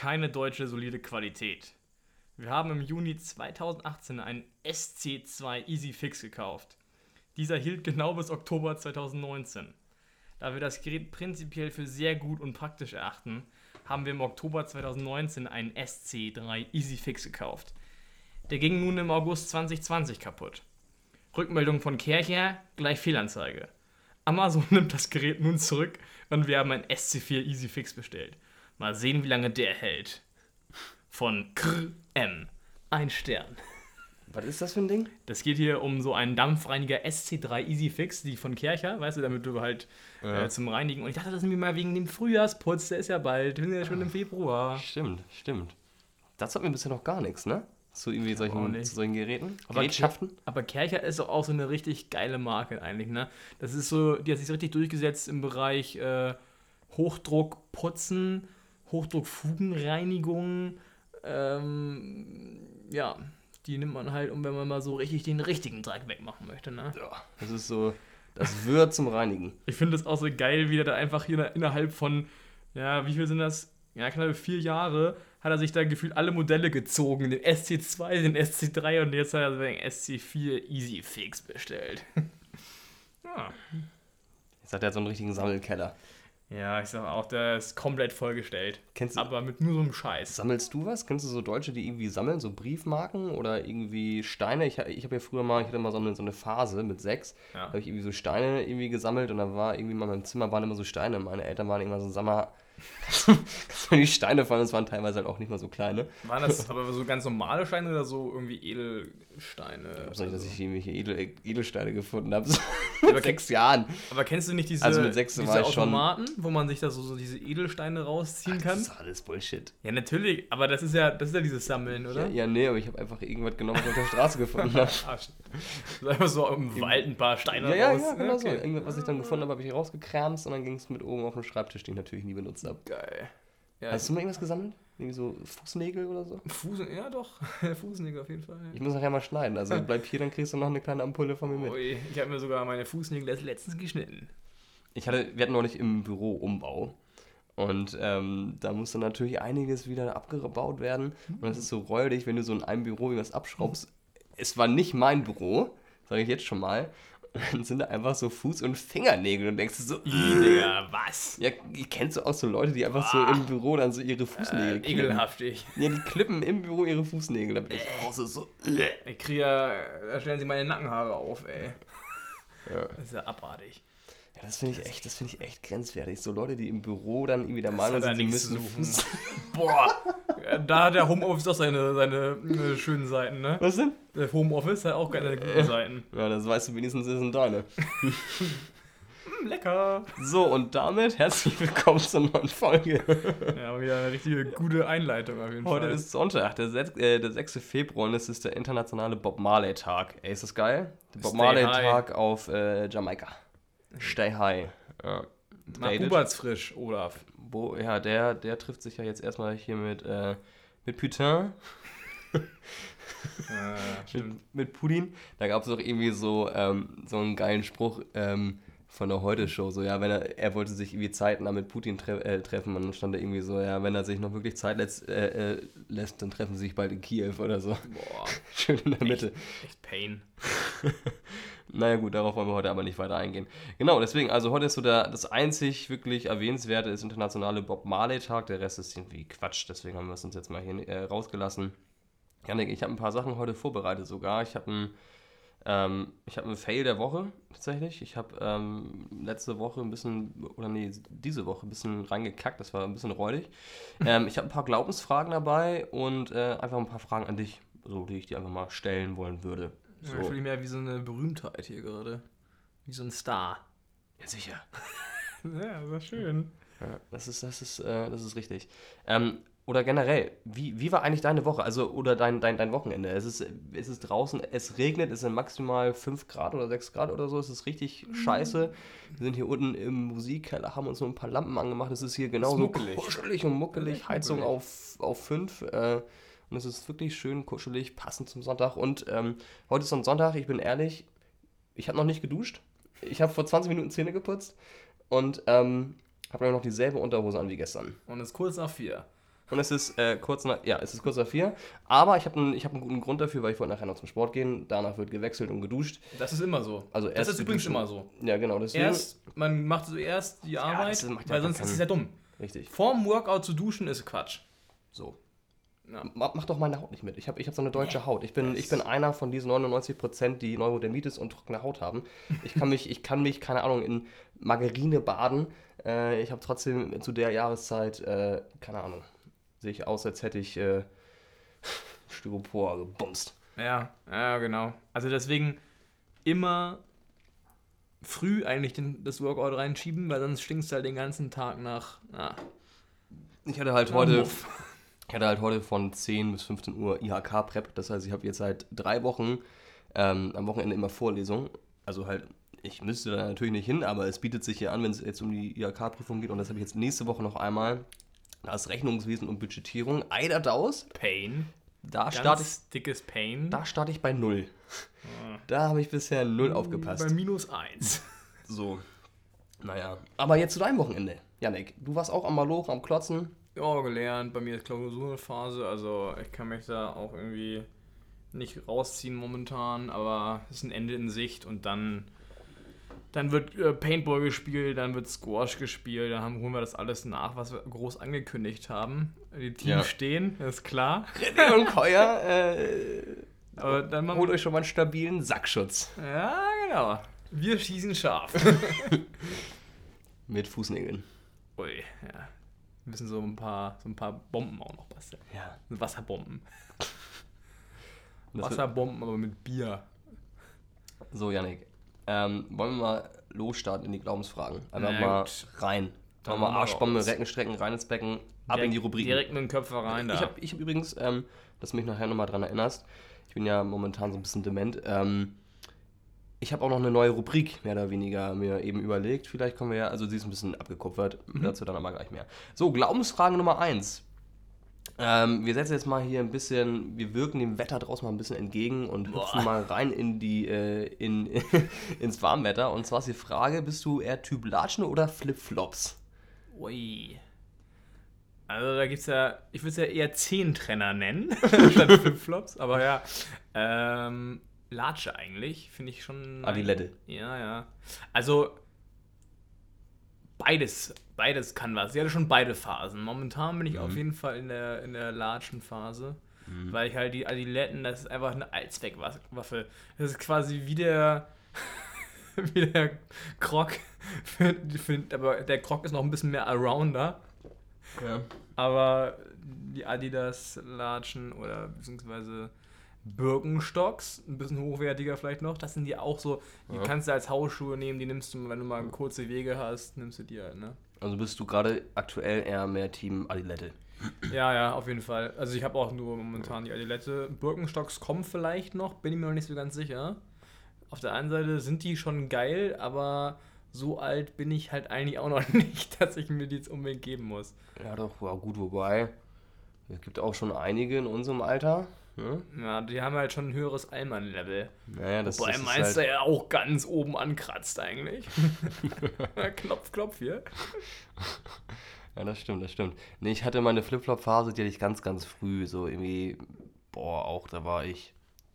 keine deutsche solide Qualität. Wir haben im Juni 2018 einen SC2 Easy Fix gekauft. Dieser hielt genau bis Oktober 2019. Da wir das Gerät prinzipiell für sehr gut und praktisch erachten, haben wir im Oktober 2019 einen SC3 Easy Fix gekauft. Der ging nun im August 2020 kaputt. Rückmeldung von Kercher, gleich Fehlanzeige. Amazon nimmt das Gerät nun zurück und wir haben einen SC4 Easy Fix bestellt. Mal sehen, wie lange der hält. Von KM. Ein Stern. Was ist das für ein Ding? Das geht hier um so einen Dampfreiniger SC3 Easy Fix, die von Kercher, weißt du, damit du halt Ja. äh, zum Reinigen. Und ich dachte, das ist mir mal wegen dem Frühjahrsputz, der ist ja bald, wir sind ja schon im Februar. Stimmt, stimmt. Das hat mir bisher noch gar nichts, ne? Zu irgendwie solchen, zu solchen Geräten. Aber Gerätschaften. Aber Kercher ist doch auch so eine richtig geile Marke eigentlich, ne? Das ist so, die hat sich so richtig durchgesetzt im Bereich äh, Hochdruck putzen, Hochdruck Fugenreinigung, ähm, ja, die nimmt man halt, um wenn man mal so richtig den richtigen Dreck wegmachen möchte, ne? Ja, das ist so das Wird zum Reinigen. Ich finde es auch so geil, wie der da einfach hier innerhalb von, ja, wie viel sind das? Ja, knappe vier Jahre hat er sich da gefühlt alle Modelle gezogen. Den SC2, den SC3 und jetzt hat er den SC4 Easy Fix bestellt. ja. Jetzt hat er so einen richtigen Sammelkeller. Ja, ich sag auch, der ist komplett vollgestellt. Kennst du, Aber mit nur so einem Scheiß. sammelst du was? Kennst du so Deutsche, die irgendwie sammeln, so Briefmarken oder irgendwie Steine? Ich, ich habe ja früher mal, ich hatte mal so eine, so eine Phase mit sechs, Ja. da habe ich irgendwie so Steine irgendwie gesammelt und da war irgendwie mal in meinem Zimmer waren immer so Steine. Meine Eltern waren immer so, du mir die Steine fallen, das waren teilweise halt auch nicht mal so kleine. Waren das aber so ganz normale Steine oder so irgendwie Edelsteine? Ich nicht, dass ich irgendwelche Edel, Edelsteine gefunden habe. So Aber mit sechs Jahren. Aber kennst du nicht diese, Also mit sechs diese ich schon- Automaten, wo man sich da so, so diese Edelsteine rausziehen Das kann? ist alles Bullshit. Ja, natürlich, aber das ist ja, das ist ja dieses Sammeln, Ja, oder? ja, nee, aber ich habe einfach irgendwas genommen, was ich auf der Straße gefunden habe. Ah, Das ist einfach so im Wald ein paar Steine Ja, ja, raus. ja, genau so. okay. Irgendwas, was ich dann gefunden habe, habe ich rausgekramst und dann ging es mit oben auf den Schreibtisch, den ich natürlich nie benutzt habe. Geil. Ja, Hast du mal irgendwas gesammelt? Irgendwie so Fußnägel oder so? Fuß, ja doch, Fußnägel auf jeden Fall. Ich muss nachher mal schneiden. Also bleib hier, dann kriegst du noch eine kleine Ampulle von mir mit. Ui, ich habe mir sogar meine Fußnägel erst letztens geschnitten. Ich hatte, wir hatten neulich im Büro Umbau. Und ähm, da musste natürlich einiges wieder abgebaut werden. Und es ist so räudig, wenn du so in einem Büro irgendwas abschraubst. Es war nicht mein Büro, sage ich jetzt schon mal. Dann sind da einfach so Fuß- und Fingernägel und denkst du so, Digga, was? ja, kennst du auch so Leute, die einfach so im Büro dann so ihre Fußnägel Äh, klippen? ekelhaftig. Ja, die klippen im Büro ihre Fußnägel. Da bin ich auch so, so Ich kriege ja, da stellen sie meine Nackenhaare auf, ey. Ja. Das ist ja abartig. Ja, das finde ich echt, das finde ich echt grenzwertig. So Leute, die im Büro dann irgendwie der Meinung sind, sie müssen. Fuß. Boah, da hat der Homeoffice doch seine, seine äh, schönen Seiten, ne? Was denn? Der Homeoffice hat auch keine guten Seiten. Ja, das weißt du wenigstens, das sind deine. Lecker. So, und damit herzlich willkommen zur neuen Folge. Ja, wieder eine richtige gute Einleitung auf jeden Heute Fall. ist Sonntag, der, sech- äh, der 6. Februar und es ist der internationale Bob Marley Tag. Ey, ist das geil? Der Bob Stay Marley high. Tag auf äh, Jamaika. Stay high. Ja. Nach Dated. Huberts frisch, Olaf. Wo, ja, der, der trifft sich ja jetzt erstmal hier mit, äh, mit Putain. Ja, mit, mit Putin. Da gab es doch irgendwie so, ähm, so einen geilen Spruch ähm, von der Heute-Show. So, ja, wenn er, er wollte sich irgendwie zeitnah mit Putin tre äh, treffen und dann stand da irgendwie so, ja, wenn er sich noch wirklich Zeit lässt, äh, äh, lässt, dann treffen sie sich bald in Kiew oder so. Boah, Schön in der Mitte. echt Pain. Naja gut, darauf wollen wir heute aber nicht weiter eingehen. Genau, deswegen, also heute ist so der, das einzig wirklich erwähnenswerte ist internationale Bob Marley Tag. Der Rest ist irgendwie Quatsch, deswegen haben wir es uns jetzt mal hier äh, rausgelassen. Janik, ich habe ein paar Sachen heute vorbereitet sogar. Ich habe ein, ähm, ich habe einen Fail der Woche tatsächlich. Ich habe ähm, letzte Woche ein bisschen, oder nee, diese Woche ein bisschen reingekackt. Das war ein bisschen räudig. ähm, ich habe ein paar Glaubensfragen dabei und äh, einfach ein paar Fragen an dich, so die ich dir einfach mal stellen wollen würde. So. Ich fühle mich mehr wie so eine Berühmtheit hier gerade. Wie so ein Star. Ja, sicher. Ja, das war schön. Ja, das ist, das ist, äh, das ist richtig. Ähm, oder generell, wie, wie war eigentlich deine Woche? Also, oder dein, dein, dein Wochenende? Es ist, es ist draußen, es regnet, es sind maximal 5 Grad oder 6 Grad oder so. Es ist richtig scheiße. Wir sind hier unten im Musikkeller, haben uns nur ein paar Lampen angemacht. Es ist hier genauso kuschelig und muckelig. Heizung auf, auf 5. Äh, und es ist wirklich schön kuschelig, passend zum Sonntag. Und ähm, heute ist so ein Sonntag, ich bin ehrlich, ich habe noch nicht geduscht. Ich habe vor 20 Minuten Zähne geputzt und ähm, habe noch dieselbe Unterhose an wie gestern. Und es ist kurz nach vier. Und es ist äh, kurz nach, ja, es ist kurz nach vier. Aber ich habe einen, hab einen guten Grund dafür, weil ich wollte nachher noch zum Sport gehen. Danach wird gewechselt und geduscht. Das ist immer so. Also das erst ist übrigens immer so. Ja, genau. Deswegen, Erst, man macht zuerst die Arbeit, das ja weil sonst ist es ja dumm. Richtig. Vorm Workout zu duschen ist Quatsch. So. Ja. Ma- Mach doch meine Haut nicht mit. Ich habe ich hab so eine deutsche Haut. Ich bin, ich bin einer von diesen 99%, die Neurodermitis und trockene Haut haben. Ich kann mich, ich kann mich keine Ahnung, in Margarine baden. Äh, ich habe trotzdem zu der Jahreszeit, äh, keine Ahnung, sehe ich aus, als hätte ich äh, Styropor gebumst. Ja, ja, genau. Also deswegen immer früh eigentlich den, das Workout reinschieben, weil sonst stinkst du halt den ganzen Tag nach. Ah, Ich hatte halt heute, Muff. ich hatte halt heute von 10 bis 15 Uhr IHK-Prep. Das heißt, ich habe jetzt seit drei Wochen ähm, am Wochenende immer Vorlesungen. Also halt, ich müsste da natürlich nicht hin, aber es bietet sich hier an, wenn es jetzt um die IHK-Prüfung geht. Und das habe ich jetzt nächste Woche noch einmal. Ist Rechnungswesen und Budgetierung. Eider Daus, Pain. da Ganz starte ich, dickes Pain. da starte ich bei null. Da habe ich bisher null aufgepasst. Bei minus eins. So. Naja. Aber jetzt zu deinem Wochenende. Janik, du warst auch am Maloch, am Klotzen. Ja, gelernt. Bei mir ist Klausurphase, also ich kann mich da auch irgendwie nicht rausziehen momentan, aber es ist ein Ende in Sicht und dann, dann wird äh, Paintball gespielt, dann wird Squash gespielt, dann haben, holen wir das alles nach, was wir groß angekündigt haben. Die Teams Ja. stehen, ist klar. René und Keuer, äh, Aber dann holt euch schon mal einen stabilen Sackschutz. Ja, genau. Wir schießen scharf. Mit Fußnägeln. Ui, ja. Wir müssen so ein paar, so ein paar Bomben auch noch basteln. Ja. Wasserbomben. Wasserbomben, aber mit Bier. So, Janik. Ähm, wollen wir mal losstarten in die Glaubensfragen? Einfach Na mal gut. rein. Dann Machen wir machen wir Arschbombe. Reckenstrecken, rein ins Becken, ab in die Rubriken. Direkt mit dem Köpfer rein da. Ich habe hab übrigens, ähm, dass du mich nachher nochmal dran erinnerst, ich bin ja momentan so ein bisschen dement, ähm, ich habe auch noch eine neue Rubrik, mehr oder weniger, mir eben überlegt. Vielleicht kommen wir ja, also sie ist ein bisschen abgekupfert, Mhm. dazu dann aber gleich mehr. So, Glaubensfrage Nummer 1. Ähm, wir setzen jetzt mal hier ein bisschen, wir wirken dem Wetter draußen mal ein bisschen entgegen und Boah. hüpfen mal rein in die, äh, in, ins Warmwetter. Und zwar ist die Frage, bist du eher Typ Latschen oder Flipflops? Ui. Also da gibt's ja, ich würde es ja eher Zehntrenner nennen, statt Flipflops, aber ja. Ähm, Latsche eigentlich, finde ich schon. Adilette. Ja, ja. Also beides, beides kann was. Ich hatte schon beide Phasen. Momentan bin ich auf jeden Fall in der, in der Latschenphase. Weil ich halt die Adiletten, das ist einfach eine Allzweckwaffe. Das ist quasi wie der, wie der Krog. Für, für, aber der Krog ist noch ein bisschen mehr Arounder. Ja. Aber die Adidas-Latschen oder beziehungsweise Birkenstocks, ein bisschen hochwertiger vielleicht noch, das sind die auch so, die Ja. kannst du als Hausschuhe nehmen, die nimmst du, wenn du mal kurze Wege hast, nimmst du die halt, ne? Also bist du gerade aktuell eher mehr Team Adilette? Ja, ja, auf jeden Fall. Also ich habe auch nur momentan die Adilette. Birkenstocks kommen vielleicht noch, bin ich mir noch nicht so ganz sicher. Auf der einen Seite sind die schon geil, aber so alt bin ich halt eigentlich auch noch nicht, dass ich mir die jetzt unbedingt geben muss. Ja, doch, ja, gut, wobei. Es gibt auch schon einige in unserem Alter. Ne? Ja, die haben halt schon ein höheres Allmann-Level. Naja, das, Wobei das ist Meister halt, ja auch ganz oben ankratzt eigentlich. klopf, klopf hier. Ja, das stimmt, das stimmt. Nee, ich hatte meine Flipflop-Phase, die hatte ich ganz, ganz früh. So irgendwie, boah, auch da war ich.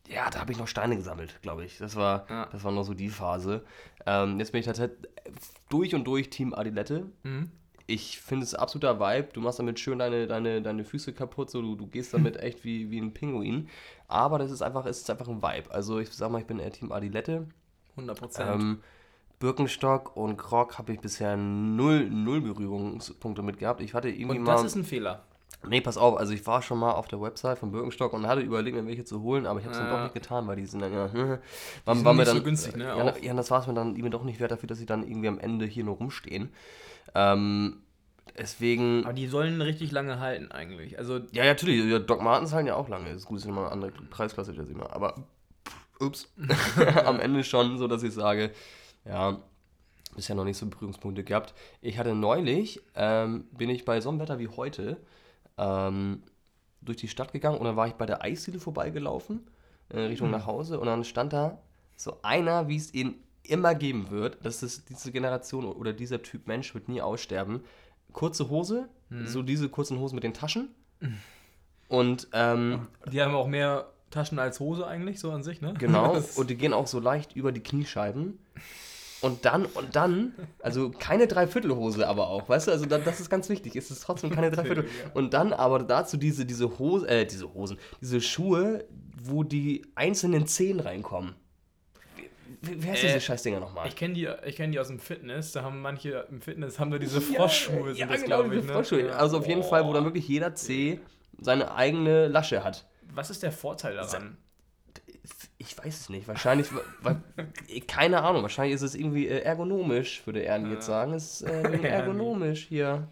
Ja, da habe ich noch Steine gesammelt, glaube ich. Das war, Ja. das war noch so die Phase. Ähm, jetzt bin ich tatsächlich durch und durch Team Adilette. Mhm. Ich finde es absoluter Vibe. Du machst damit schön deine, deine, deine Füße kaputt, so du, du gehst damit echt wie, wie ein Pinguin. Aber das ist einfach, es ist einfach ein Vibe. Also ich sag mal, ich bin eher Team Adilette. 100 Prozent. Ähm, Birkenstock und Krog habe ich bisher null, null Berührungspunkte mit gehabt. Ich hatte irgendwie Und mal. das ist ein Fehler. nee, pass auf, also ich war schon mal auf der Website von Birkenstock und hatte überlegt, mir welche zu holen, aber ich habe es dann Ja. doch nicht getan, weil die sind dann ja. waren, sind waren nicht so dann, günstig, ne, Ja, ja, das war es mir dann irgendwie doch nicht wert dafür, dass sie dann irgendwie am Ende hier nur rumstehen. Ähm, deswegen. Aber die sollen richtig lange halten eigentlich. Also Ja, ja, natürlich. Ja, Doc Martens halten ja auch lange. Das ist gut, das ist immer eine andere Preisklasse, das immer. Aber, ups, am Ende schon so, dass ich sage, ja, bisher noch nicht so Berührungspunkte gehabt. Ich hatte neulich, ähm, bin ich bei so einem Wetter wie heute ähm, durch die Stadt gegangen und dann war ich bei der Eisdiele vorbeigelaufen, äh, Richtung nach Hause und dann stand da so einer, wie es ihn immer geben wird. Das ist diese Generation oder dieser Typ Mensch wird nie aussterben. Kurze Hose, so diese kurzen Hosen mit den Taschen, Und ähm, Die haben auch mehr Taschen als Hose eigentlich, so an sich, ne? genau, und die gehen auch so leicht über die Kniescheiben. Und dann, und dann, also keine Dreiviertelhose aber auch, weißt du, also da, das ist ganz wichtig, es ist trotzdem keine Dreiviertel. Und dann aber dazu diese, diese Hose, äh, diese Hosen, diese Schuhe, wo die einzelnen Zehen reinkommen. Wie, wie heißt Äh, diese Scheißdinger nochmal? Ich kenne die, ich kenn die aus dem Fitness, da haben manche im Fitness haben wir diese Froschschuhe, sind ja, das, genau, glaub diese ich, ne? Froschschuhe. Ja. Also auf jeden Fall, wo dann wirklich jeder Zeh seine eigene Lasche hat. Was ist der Vorteil daran? Ich weiß es nicht. Wahrscheinlich, weil, keine Ahnung, wahrscheinlich ist es irgendwie äh, ergonomisch, würde Ernie jetzt sagen. Es ist äh, ergonomisch hier.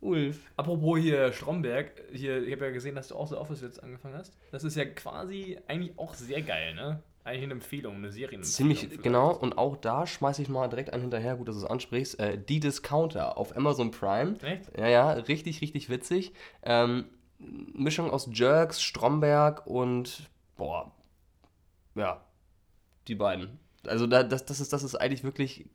Ulf. Apropos hier Stromberg, hier, ich habe ja gesehen, dass du auch so Office jetzt angefangen hast. Das ist ja quasi eigentlich auch sehr geil, ne? Eigentlich eine Empfehlung, eine Serienempfehlung. Ziemlich, genau. Und auch da schmeiße ich mal direkt einen hinterher, gut, dass du es ansprichst. Äh, die Discounter auf Amazon Prime. Echt? Ja, ja, richtig, richtig witzig. Ähm, Mischung aus Jerks, Stromberg und, boah, ja, die beiden. Also da, das, das, ist, das ist eigentlich wirklich,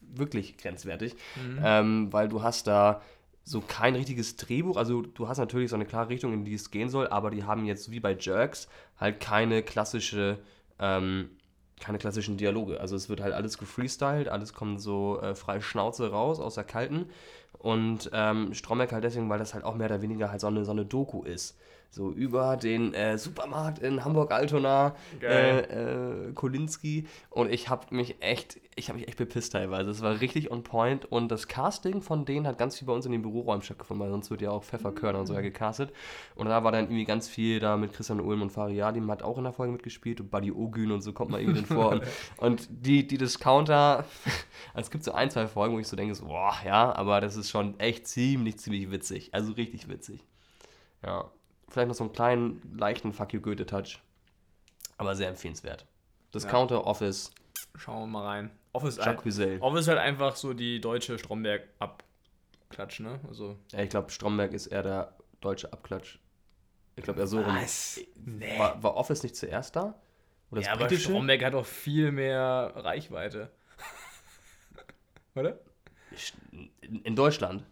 wirklich grenzwertig, ähm, weil du hast da so kein richtiges Drehbuch, also du hast natürlich so eine klare Richtung, in die es gehen soll, aber die haben jetzt wie bei Jerks halt keine klassische, ähm, keine klassischen Dialoge. Also es wird halt alles gefreestylt, alles kommt so äh, frei Schnauze raus aus der Kalten. Und ähm, Stromberg halt deswegen, weil das halt auch mehr oder weniger halt so eine, so eine Doku ist. So über den äh, Supermarkt in Hamburg-Altona, äh, äh, Kolinski. Und ich habe mich echt, ich habe mich echt bepisst teilweise. Es war richtig on point. Und das Casting von denen hat ganz viel bei uns in den Büroräumen stattgefunden, weil sonst wird ja auch Pfefferkörner und so ja gecastet. Und da war dann irgendwie ganz viel da mit Christian Ulm und Fariadim hat auch in der Folge mitgespielt und Buddy Ogün und so kommt man irgendwie drin vor. Und, und die, die Discounter, also es gibt so ein, zwei Folgen, wo ich so denke, so, boah, ja, aber das ist schon echt ziemlich, ziemlich witzig. Also richtig witzig. Ja. Vielleicht noch so einen kleinen, leichten Fuck You Goethe-Touch. Aber sehr empfehlenswert. Discounter, Office, Schauen wir mal rein. Office, Jacques Wiesel. Office halt einfach so die deutsche Stromberg-Abklatsch, ne? Also. Ja, ich glaube, Stromberg ist eher der deutsche Abklatsch. Ich glaube, er so rum. Nee. War, war Office nicht zuerst da? Oder das ja, aber? Stromberg hat doch viel mehr Reichweite. oder? In Deutschland?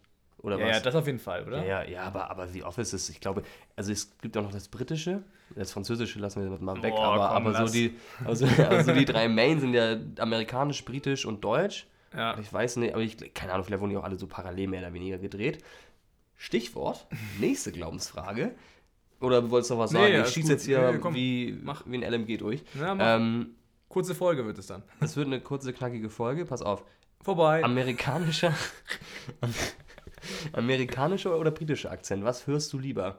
Oder Ja, was? ja, das auf jeden Fall, oder? Ja, ja, ja, aber, aber The Office ist, ich glaube, also es gibt auch noch das Britische, das Französische lassen wir mal weg, Boah, aber, komm, aber so die, also, also die drei Main sind ja amerikanisch, britisch und deutsch. Ja. Ich weiß nicht, aber ich, keine Ahnung, vielleicht wurden die auch alle so parallel mehr oder weniger gedreht. Stichwort, nächste Glaubensfrage. Oder wolltest du noch was Nee, sagen? alles ich schieße jetzt hier Nee, wie, mach. wie ein LMG durch. Ja. Ähm, Kurze Folge wird es dann. es wird eine kurze, knackige Folge. Pass auf. Vorbei. Amerikanischer, amerikanischer oder britischer Akzent? Was hörst du lieber?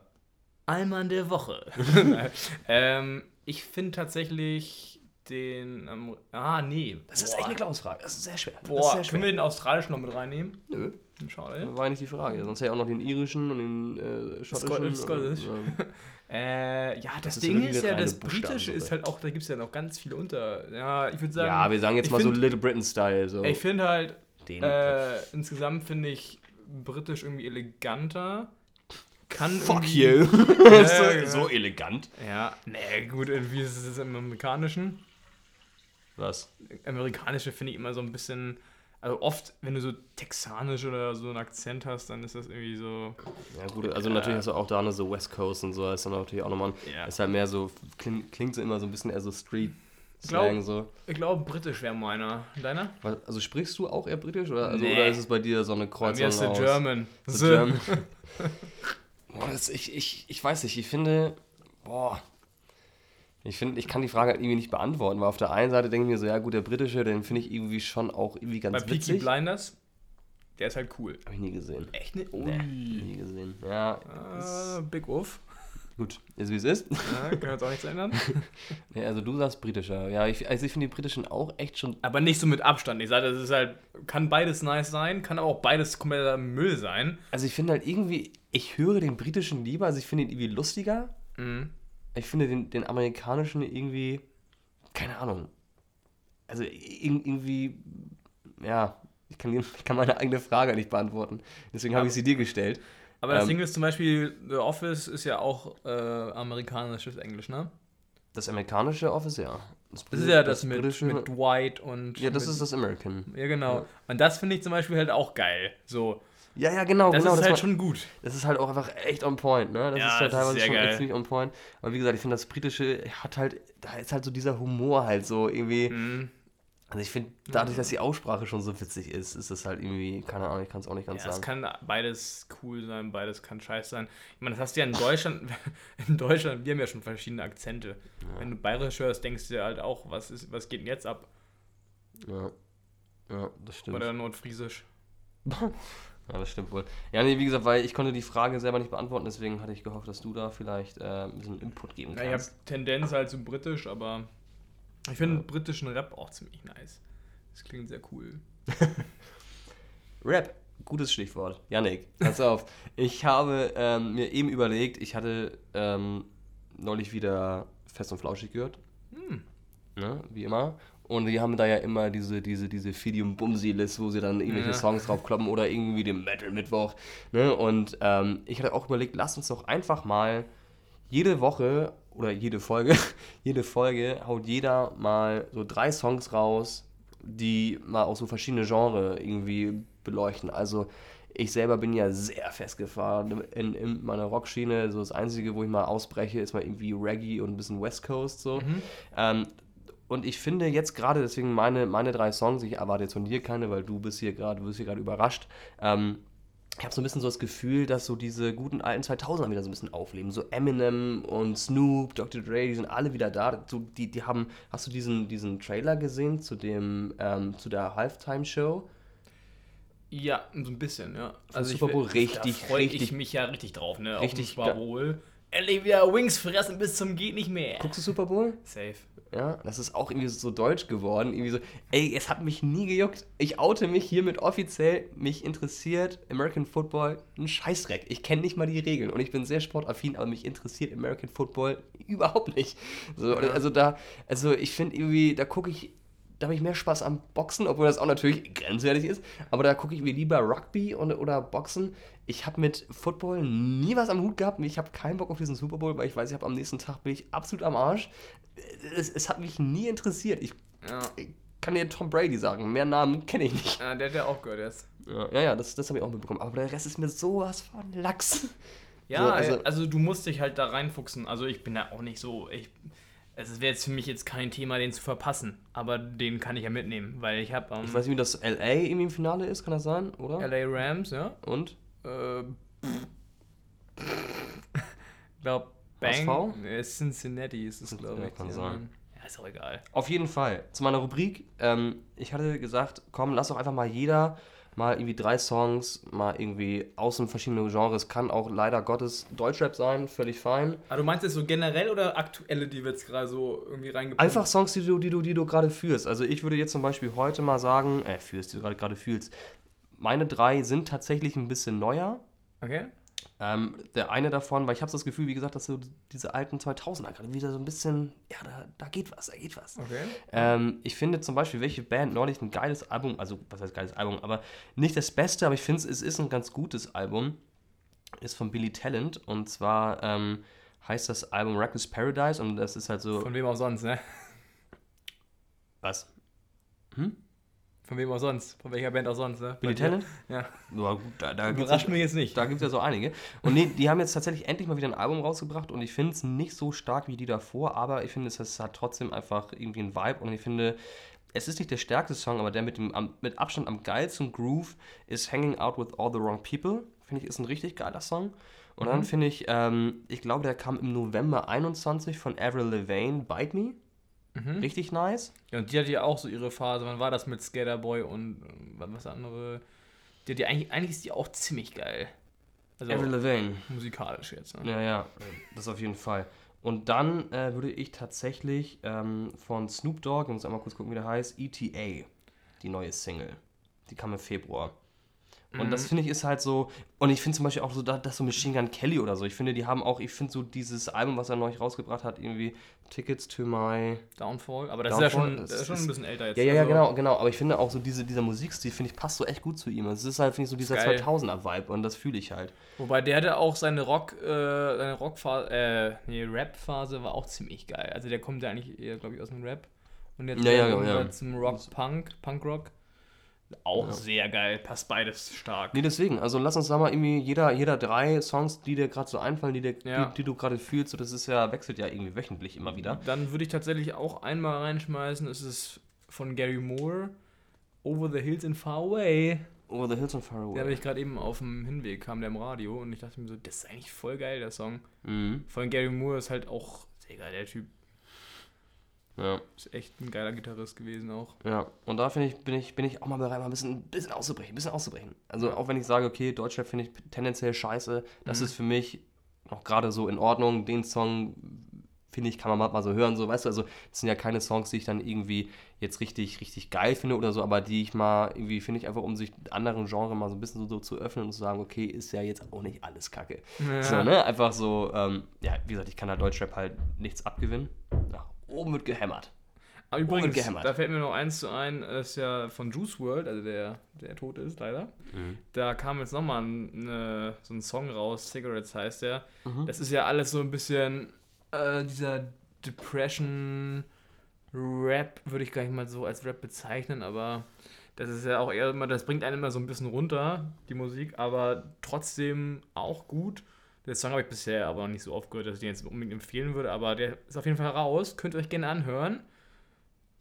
Allmann der Woche. ähm, ich finde tatsächlich den. Ähm, ah, nee. Das ist echt eine Glaubensfrage. Das ist sehr schwer. das ist Boah, sehr können wir den australischen noch mit reinnehmen? Nö, Schade. das war nicht die Frage. Sonst hätte ich auch noch den irischen und den äh, schottischen. Scottish. Äh, ja, das, ist Ding wirklich ist ja, das Britische ist halt auch, da gibt es ja noch ganz viele unter. Ja, ich würde sagen. ja, wir sagen jetzt mal find, so Little Britain-Style. So. Ich finde halt, äh, insgesamt finde ich britisch irgendwie eleganter. Kann Fuck you. Ja, so, elegant. Ja, nee, gut, irgendwie ist es im Amerikanischen. Was? Amerikanische finde ich immer so ein bisschen. Also oft, wenn du so texanisch oder so einen Akzent hast, dann ist das irgendwie so. Ja, gut, also natürlich hast du auch da noch so West Coast und so. ist dann natürlich auch nochmal. Ja. Ist halt mehr so. Klingt, klingt so immer so ein bisschen eher so Street. Glaub- Slang so. Ich glaube, britisch wäre meiner. Deiner? Also sprichst du auch eher britisch oder, also, Nee. oder ist es bei dir so eine Bei Kreuzung mir ist aus? German. The. German. boah, das, ich, ich, ich weiß nicht, ich finde, boah, ich finde, ich kann die Frage halt irgendwie nicht beantworten, weil auf der einen Seite denke ich mir so, ja gut, der britische, den finde ich irgendwie schon auch irgendwie ganz Bei Peaky witzig. Blinders, der ist halt cool. Habe ich nie gesehen. Echt ne? Nee, nie gesehen. Ja, Ah, Big Wolf. Gut, ist wie es ist. Ja, kann jetzt auch nichts ändern. Nee, also du sagst britischer. Ja, ich, also ich finde die britischen auch echt schon Aber nicht so mit Abstand. Ich sage, das ist halt, kann beides nice sein, kann aber auch beides kompletter Müll sein. Also ich finde halt irgendwie, ich höre den britischen lieber, also ich finde ihn irgendwie lustiger. Mhm. Ich finde den, den amerikanischen irgendwie, keine Ahnung. Also ir- irgendwie, ja, ich kann, ich kann meine eigene Frage nicht beantworten. Deswegen habe ich sie dir gestellt. Aber das Ähm, Ding ist zum Beispiel, The Office ist ja auch äh, amerikanisches Englisch, ne? Das amerikanische Office, ja. Das ist ja das, mit, britische- mit Dwight und. Ja, das mit, ist das American. Ja, genau. Ja. Und das finde ich zum Beispiel halt auch geil. So. Ja, ja, genau, Das genau. ist halt war- schon gut. Das ist halt auch einfach echt on point, ne? Das Ja, ist halt das ist teilweise sehr schon geil. ziemlich on point. Aber wie gesagt, ich finde, das Britische hat halt, da ist halt so dieser Humor halt so irgendwie. Mhm. Also ich finde, dadurch, dass die Aussprache schon so witzig ist, ist es halt irgendwie, keine Ahnung, ich kann es auch nicht ganz Ja, es sagen. kann beides cool sein, beides kann scheiße sein. Ich meine, das hast du ja in Deutschland, in Deutschland, wir haben ja schon verschiedene Akzente. Wenn du bayerisch hörst, denkst du dir halt auch, was, ist, was geht denn jetzt ab? Ja. Ja, das stimmt. Oder Nordfriesisch. Ja, das stimmt wohl. Ja, nee, wie gesagt, weil ich konnte die Frage selber nicht beantworten, deswegen hatte ich gehofft, dass du da vielleicht äh, ein bisschen Input geben Ja, ich habe kannst. Tendenz halt zu britisch, aber ich finde britischen Rap auch ziemlich nice. Das klingt sehr cool. Rap, gutes Stichwort. Yannick, pass auf. Ich habe ähm, mir eben überlegt, ich hatte ähm, neulich wieder Fest und Flauschig gehört. Hm. Ne, wie immer. Und die haben da ja immer diese, diese, diese Fidium Bumsi List, wo sie dann irgendwelche Ja. Songs draufkloppen oder irgendwie den Metal Mittwoch. Ne? Und ähm, ich hatte auch überlegt, lasst uns doch einfach mal jede Woche oder jede Folge, jede Folge haut jeder mal so drei Songs raus, die mal auch so verschiedene Genres irgendwie beleuchten. Also ich selber bin ja sehr festgefahren in, in meiner Rockschiene. So das Einzige, wo ich mal ausbreche, ist mal irgendwie Reggae und ein bisschen West Coast so. Ähm, und ich finde jetzt gerade, deswegen meine, meine drei Songs, ich erwarte jetzt von dir keine, weil du bist hier gerade, du bist hier gerade überrascht. Ähm, ich habe so ein bisschen so das Gefühl, dass so diese guten alten 2000er wieder so ein bisschen aufleben. So Eminem und Snoop, Dr. Dre, die sind alle wieder da. So, die, die haben, hast du diesen, diesen Trailer gesehen zu dem, ähm, zu der Halftime-Show? Ja, so ein bisschen, ja. Also Super Bowl da richtig, freu ich richtig- mich ja richtig drauf, ne? richtig Super Bowl. Endlich wieder Wings fressen bis zum geht nicht mehr. Guckst du Super Bowl? Safe. Ja, das ist auch irgendwie so deutsch geworden. Irgendwie so, ey, es hat mich nie gejuckt. Ich oute mich hiermit offiziell. Mich interessiert American Football ein Scheißdreck. Ich kenne nicht mal die Regeln und ich bin sehr sportaffin, aber mich interessiert American Football überhaupt nicht. So, Also da, also ich finde irgendwie, da gucke ich, da habe ich mehr Spaß am Boxen, obwohl das auch natürlich grenzwertig ist. Aber da gucke ich mir lieber Rugby und, oder Boxen. Ich habe mit Football nie was am Hut gehabt. Ich habe keinen Bock auf diesen Super Bowl, weil ich weiß, ich habe am nächsten Tag bin ich absolut am Arsch. Es, es hat mich nie interessiert. Ich, Ja. ich kann dir Tom Brady sagen. Mehr Namen kenne ich nicht. ja, der hat ja auch gehört jetzt. Ja, ja, ja das, das habe ich auch mitbekommen. Aber der Rest ist mir sowas von Lachs. Ja, So, also, also- du musst dich halt da reinfuchsen. Also ich bin da auch nicht so. Ich, es wäre jetzt für mich jetzt kein Thema, den zu verpassen. Aber den kann ich ja mitnehmen, weil ich habe am Ich weiß nicht, wie das LA irgendwie im Finale ist, kann das sein, oder? LA Rams, ja. Und? Äh, ich glaube, Bang. HSV? Nee, Cincinnati ist es, glaube Ja, ich. kann Ja, sein. Ja, ist auch egal. Auf jeden Fall. Zu meiner Rubrik. Ähm, ich hatte gesagt, komm, lass doch einfach mal jeder mal irgendwie drei Songs, mal irgendwie außen verschiedene Genres. Kann auch leider Gottes Deutschrap sein, völlig fein. Aber du meinst jetzt so generell oder aktuelle, die wir jetzt gerade so irgendwie reingepackt Einfach Songs, die du, die du, die du gerade fühlst. Also ich würde jetzt zum Beispiel heute mal sagen, äh, fühlst, die du gerade gerade fühlst. Meine drei sind tatsächlich ein bisschen neuer. Okay. Ähm, der eine davon, weil ich habe das Gefühl, wie gesagt, dass so diese alten 2000er gerade wieder so ein bisschen, ja, da, da geht was, da geht was. Okay. Ähm, ich finde zum Beispiel, welche Band neulich ein geiles Album, also was heißt geiles Album, aber nicht das Beste, aber ich finde es ist ein ganz gutes Album, ist von Billy Talent und zwar ähm, heißt das Album Reckless Paradise und das ist halt so, Von wem auch sonst, ne? was? Von wem auch sonst? Von welcher Band auch sonst, ne? Billy? Talent? Ja. Ja, gut, da, da Überrascht mich jetzt nicht. Da gibt es ja so einige. Und nee, die haben jetzt tatsächlich endlich mal wieder ein Album rausgebracht und ich finde es nicht so stark wie die davor, aber ich finde, es, hat trotzdem einfach irgendwie einen Vibe und ich finde, es ist nicht der stärkste Song, aber der mit dem am, mit Abstand am geilsten Groove ist Hanging Out with All the Wrong People. Finde ich, ist ein richtig geiler Song. Und dann finde ich, ähm, ich glaube, der kam im November 21 von Avril Lavigne, Bite Me. Richtig nice. Ja, und die hat ja auch so ihre Phase. Wann war das mit Skaterboy und ähm, was andere? Die hat ja eigentlich, eigentlich ist die auch ziemlich geil. Also Avril Lavigne. musikalisch jetzt. Ne? Ja, ja, das auf jeden Fall. Und dann äh, würde ich tatsächlich ähm, von Snoop Dogg, ich muss einmal kurz gucken, wie der heißt, ETA, die neue Single. Die kam im Februar. Und das finde ich ist halt so, und ich finde zum Beispiel auch so, da- dass so Machine Gun Kelly oder so, ich finde, die haben auch, ich finde so dieses Album, was er neulich rausgebracht hat, irgendwie Tickets to My. Downfall. Aber das ist ja Downfall, schon, ist schon ein bisschen älter jetzt. Ja, ja, ja, Also, genau, genau. Aber ich finde auch so diese, dieser Musikstil, finde ich, passt so echt gut zu ihm. Es ist halt, finde ich, so dieser Geil. 2000er-Vibe und das fühle ich halt. Wobei der hatte auch seine Rock, äh, seine Rockphase, äh, nee, Rap-Phase war auch ziemlich geil. Also der kommt ja eigentlich eher, glaube ich, aus dem Rap. Und jetzt Ja, ja, ja. er zum Rock-Punk, Punk-Rock. Auch ja. sehr geil, passt beides stark. Nee, deswegen, also lass uns da mal irgendwie jeder, jeder drei Songs, die dir gerade so einfallen, die, dir, ja. die, die, du gerade fühlst, so das ist ja, wechselt ja irgendwie wöchentlich immer wieder. Dann würde ich tatsächlich auch einmal reinschmeißen, es ist von Gary Moore, Over the Hills and Far Away. Over the Hills and Far Away. Der habe ich gerade eben auf dem Hinweg, kam der im Radio und ich dachte mir so, das ist eigentlich voll geil, der Song. Mhm. Von Gary Moore ist halt auch, Digga, der Typ. Ja. Ist echt ein geiler Gitarrist gewesen auch. Ja, und da finde ich, bin ich, bin ich auch mal bereit, mal ein bisschen, ein bisschen auszubrechen, ein bisschen auszubrechen. Also auch wenn ich sage, okay, Deutschrap finde ich tendenziell scheiße, das mhm. ist für mich noch gerade so in Ordnung. Den Song finde ich, kann man mal so hören, so, weißt du, also das sind ja keine Songs, die ich dann irgendwie jetzt richtig, richtig geil finde oder so, aber die ich mal irgendwie, finde ich einfach, um sich anderen Genres mal so ein bisschen so, so, zu öffnen und zu sagen, okay, ist ja jetzt auch nicht alles Kacke. Ja. So, ne, einfach so, ähm, ja, wie gesagt, ich kann da Deutschrap halt nichts abgewinnen. Nach oben wird gehämmert. Aber übrigens, da fällt mir noch eins zu ein, ist ja von Juice World, also der, der tot ist, leider. Mhm. Da kam jetzt nochmal ein, so ein Song raus, Cigarettes heißt der. Mhm. Das ist ja alles so ein bisschen äh, dieser Depression Rap, würde ich gar nicht mal so als Rap bezeichnen, aber das ist ja auch eher immer, das bringt einen immer so ein bisschen runter, die Musik, aber trotzdem auch gut. Den Song habe ich bisher aber noch nicht so oft gehört, dass ich den jetzt unbedingt empfehlen würde, aber der ist auf jeden Fall raus. Könnt ihr euch gerne anhören.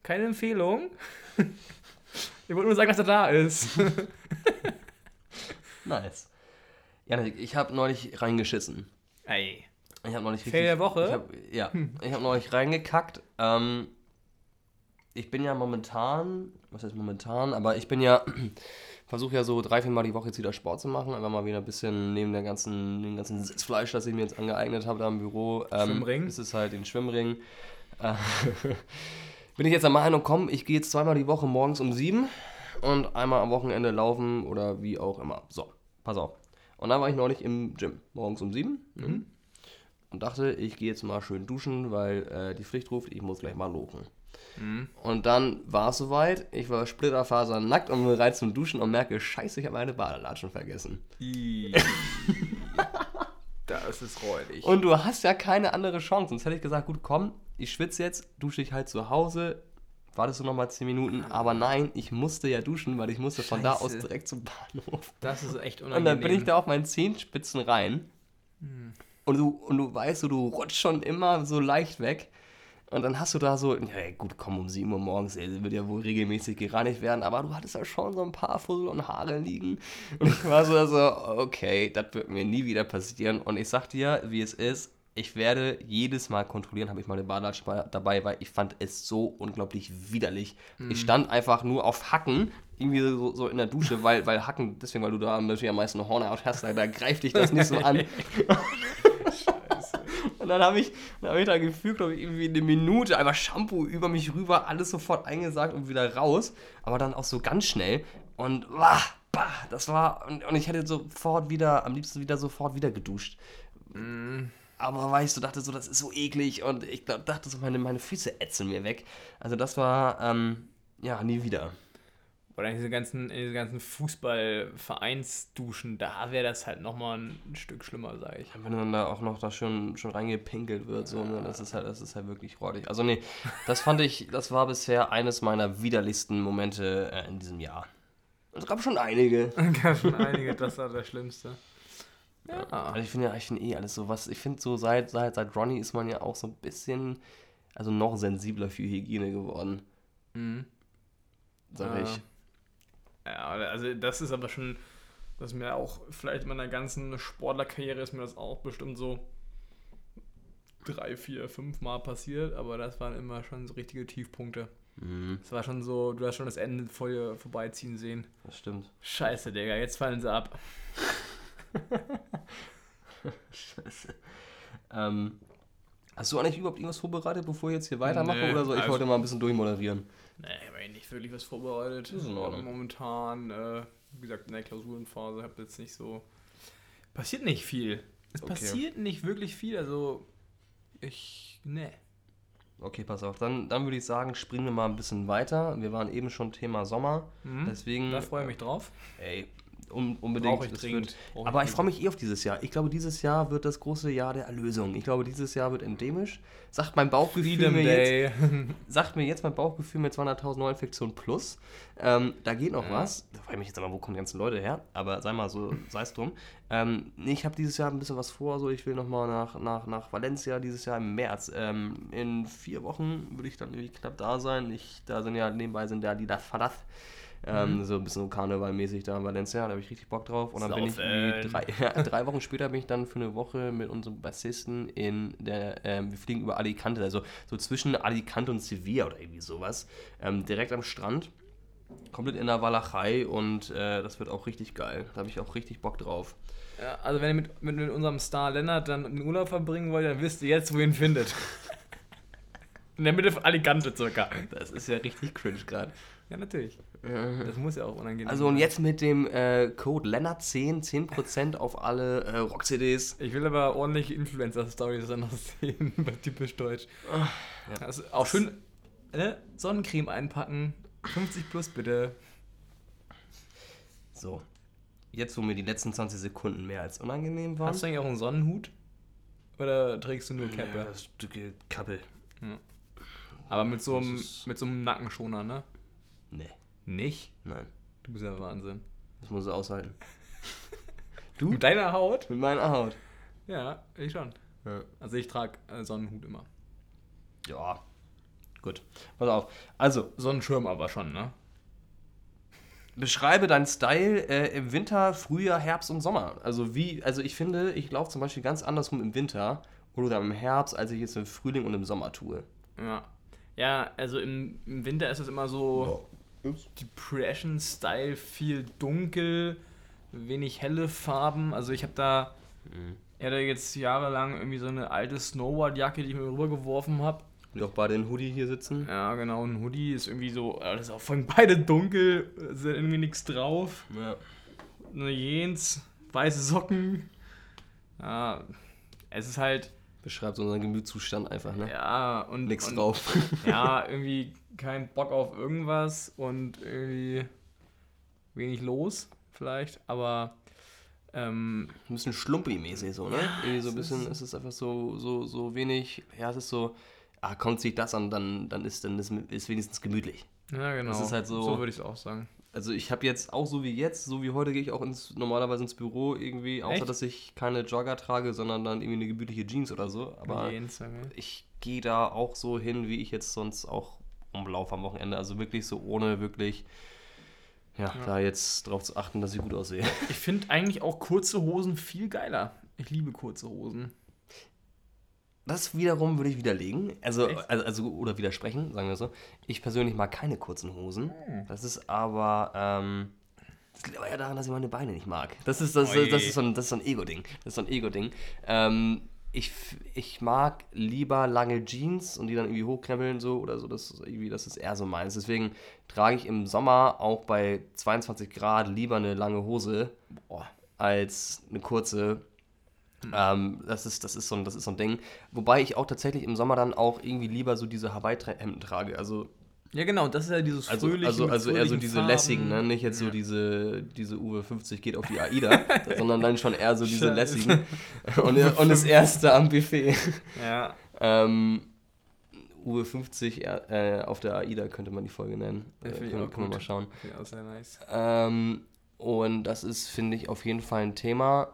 Keine Empfehlung. ich wollte nur sagen, dass er da ist. nice. Janik, ich habe neulich reingeschissen. Ey. Ich habe neulich richtig. Fail der Woche? Ich hab, ja, ich habe neulich reingekackt. Ähm, ich bin ja momentan, was heißt momentan, aber ich bin ja, versuche ja so drei, vier Mal die Woche jetzt wieder Sport zu machen. Einfach mal wieder ein bisschen neben der ganzen, dem ganzen Sitzfleisch, das ich mir jetzt angeeignet habe da im Büro. Ähm, Schwimmring? Ist es halt den Schwimmring. Äh, bin ich jetzt am Meinung, komm, ich gehe jetzt zweimal die Woche morgens um sieben und einmal am Wochenende laufen oder wie auch immer. So, pass auf. Und dann war ich neulich im Gym, morgens um sieben. Mhm und dachte, ich gehe jetzt mal schön duschen, weil äh, die Pflicht ruft, ich muss gleich mal lochen. Mhm. Und dann war es soweit, ich war splitterfaser nackt und bereit zum Duschen und merke, scheiße, ich habe meine Badelatschen vergessen. das ist räudig. Und du hast ja keine andere Chance. Sonst hätte ich gesagt, gut, komm, ich schwitze jetzt, dusche ich halt zu Hause, wartest du nochmal 10 Minuten. Aber nein, ich musste ja duschen, weil ich musste Scheiße. von da aus direkt zum Bahnhof. Das ist echt unangenehm. Und dann bin ich da auf meinen Zehenspitzen rein. Hm und du, und du weißt, du, du rutschst schon immer so leicht weg. Und dann hast du da so, ja gut, komm, um 7 Uhr morgens, ey, wird ja wohl regelmäßig gereinigt werden, aber du hattest ja schon so ein paar Fussel und Haare liegen. Und ich war so, so okay, das wird mir nie wieder passieren. Und ich sag dir, wie es ist, ich werde jedes Mal kontrollieren, habe ich meine Badelatsch dabei, weil ich fand es so unglaublich widerlich. Mhm. Ich stand einfach nur auf Hacken, irgendwie so, so, in der Dusche, weil, weil Hacken, deswegen, weil du da natürlich am meisten Hornhaut hast, da, da greift dich das nicht so an. Und dann habe ich, hab ich da gefühlt, glaube ich, irgendwie eine Minute einfach Shampoo über mich rüber, alles sofort eingesagt und wieder raus. Aber dann auch so ganz schnell. Und bah, bah, das war. Und, und ich hätte sofort wieder, am liebsten wieder sofort wieder geduscht. Mm. Aber weißt du, dachte so, das ist so eklig und ich dachte so, meine, meine Füße ätzen mir weg. Also das war, ähm, ja, nie wieder. Oder diese ganzen, diese ganzen Fußballvereinsduschen, da wäre das halt nochmal ein Stück schlimmer, sage ich. Wenn dann da auch noch da schon, schon reingepinkelt wird, so, ne, das ist halt, das ist halt wirklich räudig. Also nee, das fand ich, das war bisher eines meiner widerlichsten Momente äh, in diesem Jahr. Es gab schon einige. Es gab schon einige, das war das Schlimmste. Ja. Also ich finde ja, ich finde eh alles so was. Ich finde so seit, seit, seit Ronnie ist man ja auch so ein bisschen, also noch sensibler für Hygiene geworden. Mhm. Sag ja. ich. Ja, also das ist aber schon, das ist mir auch vielleicht in meiner ganzen Sportlerkarriere ist mir das auch bestimmt so drei, vier, fünf Mal passiert, aber das waren immer schon so richtige Tiefpunkte. Mhm. Das war schon so, du hast schon das Ende vor dir vorbeiziehen sehen. Das stimmt. Scheiße, Digga, jetzt fallen sie ab. Scheiße. Ähm, hast du eigentlich überhaupt irgendwas vorbereitet, bevor wir jetzt hier weitermachen? Nee, oder soll ich also, heute mal ein bisschen durchmoderieren? Nee, ich habe nicht wirklich was vorbereitet. Das ist momentan, äh, wie gesagt, in der Klausurenphase habe jetzt nicht so. Passiert nicht viel. Es okay. passiert nicht wirklich viel. Also, ich. Nee. Okay, pass auf. Dann, dann würde ich sagen, springen wir mal ein bisschen weiter. Wir waren eben schon Thema Sommer. Mhm, deswegen. Da freue ich mich drauf. Ey, um, unbedingt. Ich dringend. Wird, aber ich freue mich eh auf dieses Jahr. Ich glaube, dieses Jahr wird das große Jahr der Erlösung. Ich glaube, dieses Jahr wird endemisch. Sagt mein Bauchgefühl Freedom mir jetzt, Day. sagt mir jetzt mein Bauchgefühl mit 200.000 Neuinfektionen plus. Ähm, da geht noch Ja. was. Da frage ich mich jetzt immer, wo kommen die ganzen Leute her? Aber sei mal so, sei es drum. Ähm, ich habe dieses Jahr ein bisschen was vor. So, ich will nochmal nach, nach, nach Valencia dieses Jahr im März. Ähm, in vier Wochen würde ich dann irgendwie knapp da sein. Ich, da sind ja nebenbei sind ja die La Faraz. Ähm, So ein bisschen Karnevalmäßig da in Valencia, da habe ich richtig Bock drauf. Und dann bin ich Saufen. drei, ja, drei Wochen später bin ich dann für eine Woche mit unserem Bassisten in der, ähm, wir fliegen über Alicante, also so zwischen Alicante und Sevilla oder irgendwie sowas, ähm, direkt am Strand, komplett in der Walachei und äh, das wird auch richtig geil. Da habe ich auch richtig Bock drauf. Ja, also wenn ihr mit, mit, mit unserem Star Lennart dann einen Urlaub verbringen wollt, dann wisst ihr jetzt, wo ihr ihn findet. In der Mitte von Alicante circa. Das ist ja richtig cringe gerade. Ja, natürlich. Das muss ja auch unangenehm Also und sein. jetzt mit dem äh, Code Lennart10, 10% auf alle äh, Rock-CDs. Ich will aber ordentliche Influencer-Stories dann noch sehen, typisch deutsch. ja. Also auch schön äh, Sonnencreme einpacken. 50 plus bitte. So, jetzt wo mir die letzten 20 Sekunden mehr als unangenehm waren. Hast du eigentlich auch einen Sonnenhut? Oder trägst du nur Ja, Cappe? das Stücke Kappe. Aber mit so, einem, mit so einem Nackenschoner, ne? Nee, Nicht? nein. Du bist ja Wahnsinn. Das muss er aushalten. Du? Mit deiner Haut? Mit meiner Haut. Ja, ich schon. Ja. Also ich trage äh, Sonnenhut immer. ja. Gut. Pass auf. Also, Sonnenschirm aber schon, ne? beschreibe deinen Style äh, im Winter, Frühjahr, Herbst und Sommer. Also wie, also ich finde, ich laufe zum Beispiel ganz andersrum im Winter oder im Herbst, als ich jetzt im Frühling und im Sommer tue. Ja. Ja, also im, im Winter ist es immer so Depression-Style, viel dunkel, wenig helle Farben. Also ich habe da, ich hatte jetzt jahrelang irgendwie so eine alte Snowboard-Jacke, die ich mir rübergeworfen habe. Und auch beide in Hoodie hier sitzen. Ja, genau, ein Hoodie ist irgendwie so, das ist auch von beide dunkel, ist irgendwie nichts drauf. Ja. Eine Jeans, weiße Socken. Ja, es ist halt, Beschreibt so unseren Gemütszustand einfach, ne? ja, und. Nix und, drauf. Ja, irgendwie kein Bock auf irgendwas und irgendwie wenig los, vielleicht, aber. Ähm, ein bisschen schlumpi-mäßig so, ne? Irgendwie so ein bisschen, es ist einfach so, so, so wenig, ja, es ist so, ah, kommt sich das an, dann, dann ist dann ist, ist wenigstens gemütlich. ja, genau. Das ist halt so- So würde ich es auch sagen. Also ich habe jetzt auch so wie jetzt, so wie heute gehe ich auch ins, normalerweise ins Büro irgendwie, außer Echt? dass ich keine Jogger trage, sondern dann irgendwie eine gemütliche Jeans oder so. Aber Jeans, ja, ne? ich gehe da auch so hin, wie ich jetzt sonst auch umlaufe am Wochenende. Also wirklich so ohne wirklich, ja, da jetzt drauf zu achten, dass ich gut aussehe. Ich finde eigentlich auch kurze Hosen viel geiler. Ich liebe kurze Hosen. Das wiederum würde ich widerlegen. Also, Echt? also, also, oder widersprechen, sagen wir so. Ich persönlich mag keine kurzen Hosen. Hm. Das ist aber, ähm, das liegt aber ja daran, dass ich meine Beine nicht mag. Das ist, das, das ist so ein, das ist so ein Ego-Ding. Das ist so ein Ego-Ding. Ähm, ich, ich mag lieber lange Jeans und die dann irgendwie hochkrempeln so oder so. Das ist irgendwie, das ist eher so meins. Deswegen trage ich im Sommer auch bei 22 Grad lieber eine lange Hose Boah. als eine kurze. Ähm, das, ist, das, ist so ein, das ist so ein Ding. Wobei ich auch tatsächlich im Sommer dann auch irgendwie lieber so diese Hawaii-Hemden trage. Also, Ja, genau, das ist ja dieses also, fröhliche. also, also eher so diese Farben. lässigen, ne? nicht jetzt so diese, diese Uwe 50 geht auf die AIDA, sondern dann schon eher so diese Scheiße. lässigen. Und, und das erste am Buffet. Ja, Ähm, Uwe 50 äh, auf der AIDA könnte man die Folge nennen. Ja, Äh, können, können wir mal schauen. auch sehr nice. Ähm, und das ist, finde ich, auf jeden Fall ein Thema.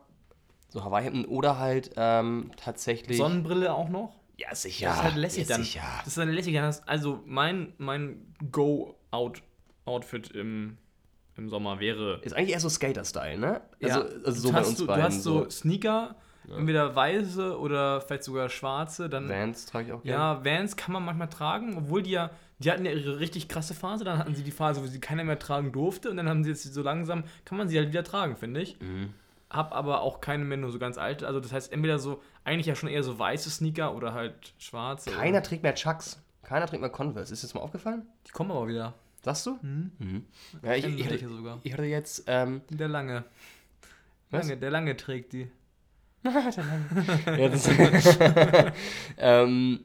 So Hawaii-Hemden oder halt ähm, tatsächlich. Sonnenbrille auch noch? ja, sicher. Das ist halt lässig ja, dann. Sicher. Das ist halt lässig. dann hast- Also mein, mein Go-Out-Outfit im, im Sommer wäre. Ist eigentlich eher so Skater-Style, ne? Also, ja, also so du bei hast, uns du, beiden. du hast so Sneaker, entweder weiße oder vielleicht sogar schwarze. Dann, Vans trage ich auch gerne. ja, Vans kann man manchmal tragen, obwohl die ja, die hatten ja ihre richtig krasse Phase. Dann hatten sie die Phase, wo sie keiner mehr tragen durfte. Und dann haben sie jetzt so langsam, kann man sie halt wieder tragen, finde ich. Mhm. Hab aber auch keine mehr nur so ganz alte. Also das heißt entweder so, eigentlich ja schon eher so weiße Sneaker oder halt schwarze. Keiner trägt mehr Chucks. Keiner trägt mehr Converse. Ist dir das mal aufgefallen? Die kommen aber wieder. Sagst du? Mhm. Ja, ich, ich, hatte, sogar. ich hatte jetzt. Ähm, Der lange. Was? lange. Der lange trägt die. ja, das, ähm,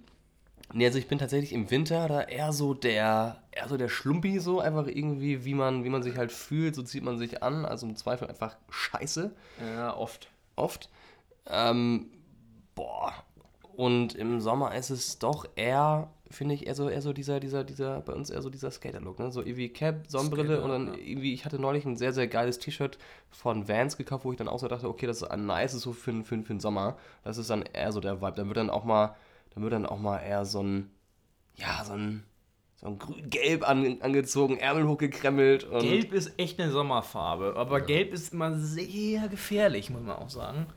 Nee, also ich bin tatsächlich im Winter da eher so der, eher so der Schlumpi so, einfach irgendwie, wie man, wie man sich halt fühlt, so zieht man sich an, also im Zweifel einfach scheiße, Ja, oft. oft. Ähm, boah. Und im Sommer ist es doch eher, finde ich, eher so, eher so dieser, dieser, dieser, bei uns eher so dieser Skater-Look, ne? So irgendwie Cap, Sonnenbrille Skater, und dann ja. irgendwie, ich hatte neulich ein sehr, sehr geiles T-Shirt von Vans gekauft, wo ich dann auch so dachte, okay, das ist ein nice so für, für, für den Sommer. Das ist dann eher so der Vibe. Da wird dann auch mal, da wird dann auch mal eher so ein, ja, so ein, so ein grün-gelb an, angezogen, Ärmel hochgekremmelt und Gelb ist echt eine Sommerfarbe, aber Gelb ist immer sehr gefährlich, muss man auch sagen.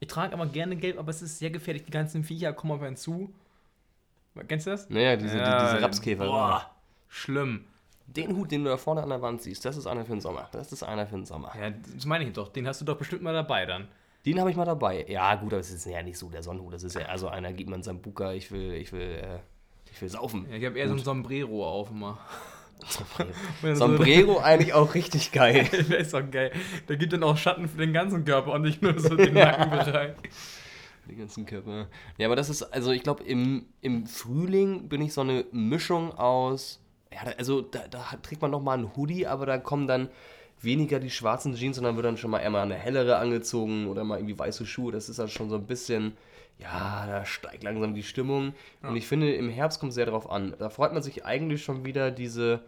Ich trage aber gerne Gelb, aber es ist sehr gefährlich. Die ganzen Viecher kommen auf einen zu. Kennst du das? naja, diese, die, diese Rapskäfer. Boah, schlimm. Den Hut, den du da vorne an der Wand siehst, das ist einer für den Sommer. Das ist einer für den Sommer. Ja, das meine ich doch. Den hast du doch bestimmt mal dabei dann. Den habe ich mal dabei. Ja, gut, aber es ist ja nicht so der Sonnenhut. Das ist ja also einer gibt man seinem Buka, ich will, ich will, äh, ich will saufen. Ja, ich habe eher so ein Sombrero auf immer. Sombrero eigentlich auch richtig geil. Der ist doch geil. Der gibt dann auch Schatten für den ganzen Körper und nicht nur so den Nackenbereich. Die ganzen Körper. Ja, aber das ist, also ich glaube, im, im Frühling bin ich so eine Mischung aus, ja, da- also da, da trägt man nochmal einen Hoodie, aber da kommen dann weniger die schwarzen Jeans, sondern wird dann schon mal eher mal eine hellere angezogen oder mal irgendwie weiße Schuhe. Das ist dann schon so ein bisschen, ja, da steigt langsam die Stimmung. Und ich finde, im Herbst kommt es sehr darauf an. Da freut man sich eigentlich schon wieder diese,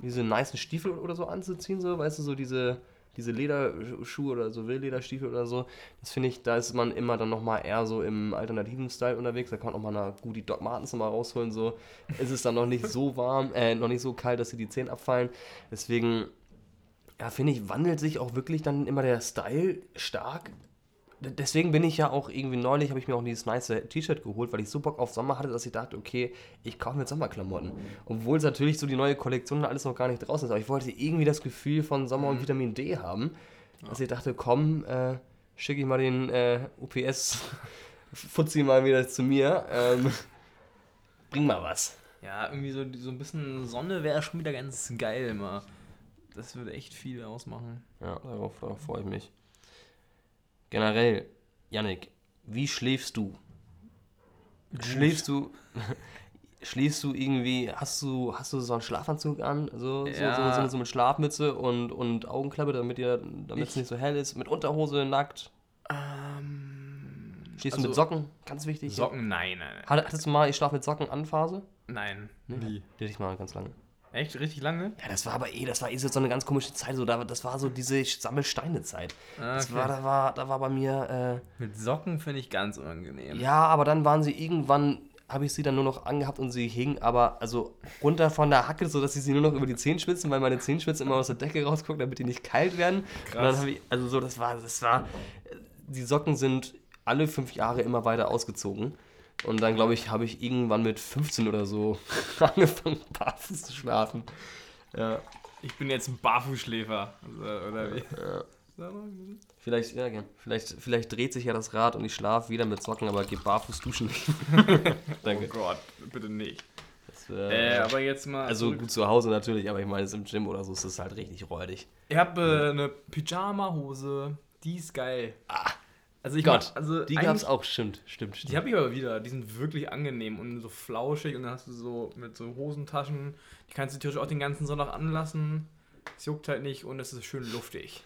diese nicen Stiefel oder so anzuziehen, so, weißt du, so diese, diese Lederschuhe oder so Willlederstiefel oder so. Das finde ich, da ist man immer dann nochmal eher so im alternativen Style unterwegs. Da kann man auch mal eine gute Doc Martens nochmal rausholen, so. Ist es dann noch nicht so warm, äh, noch nicht so kalt, dass sie die Zähne abfallen. Deswegen, ja, finde ich, wandelt sich auch wirklich dann immer der Style stark. Deswegen bin ich ja auch irgendwie neulich, habe ich mir auch dieses nice T-Shirt geholt, weil ich so Bock auf Sommer hatte, dass ich dachte, okay, ich kaufe mir Sommerklamotten. Obwohl es natürlich so die neue Kollektion und alles noch gar nicht draußen ist, aber ich wollte irgendwie das Gefühl von Sommer und Vitamin D haben, dass ich dachte, komm, äh, schicke ich mal den äh, UPS Fuzzi mal wieder zu mir. Ähm, bring mal was. Ja, irgendwie so, so ein bisschen Sonne wäre schon wieder ganz geil immer. Das würde echt viel ausmachen. Ja, darauf, darauf freue ich mich. Generell, Yannick, wie schläfst du? Schläfst du, schläfst du irgendwie, hast du, hast du so einen Schlafanzug an, so, Ja. so, so, so, mit Schlafmütze und, und Augenklappe, damit ihr, damit es Ich- nicht so hell ist, mit Unterhose, nackt? Ähm, Schläfst du also mit Socken? Ganz wichtig. Socken, nein, nein, Hat- Hattest du mal, ich schlafe mit Socken an Phase? nein. Nee. Wie? Die hatte ich mal ganz lange. Echt? Richtig lange? Ja, das war aber eh, das war eh so eine ganz komische Zeit, so, da, das war so diese Sammelsteine-Zeit. Ah, Das okay. war, da war, da war bei mir, äh, Mit Socken finde ich ganz unangenehm. Ja, aber dann waren sie irgendwann, habe ich sie dann nur noch angehabt und sie hingen aber also runter von der Hacke, sodass ich sie nur noch über die Zehenspitzen, weil meine Zehenspitzen immer aus der Decke rausgucken, damit die nicht kalt werden. Und dann Krass. habe ich, also so, das war, das war, die Socken sind alle fünf Jahre immer weiter ausgezogen. Und dann, glaube ich, habe ich irgendwann mit 15 oder so angefangen, barfuß zu schlafen. Ja, Ich bin jetzt ein Barfußschläfer. Also, oder wie? Mal. vielleicht, ja, gern. Vielleicht, vielleicht dreht sich ja das Rad und ich schlafe wieder mit Socken, aber gehe barfuß duschen. Danke. Oh Gott, bitte nicht. Das wär- Äh, aber jetzt mal. Also zurück. gut zu Hause natürlich, aber ich meine, es im Gym oder so ist es halt richtig räudig. Ich habe äh, eine Pyjama-Hose. Die ist geil. Ah, Also ich Gott, mach- also die eigentlich- gab's auch, stimmt, stimmt, stimmt. Die habe ich aber wieder. Die sind wirklich angenehm und so flauschig und dann hast du so mit so Hosentaschen. Die kannst du theoretisch auch den ganzen Sonntag anlassen. Es juckt halt nicht und es ist schön luftig.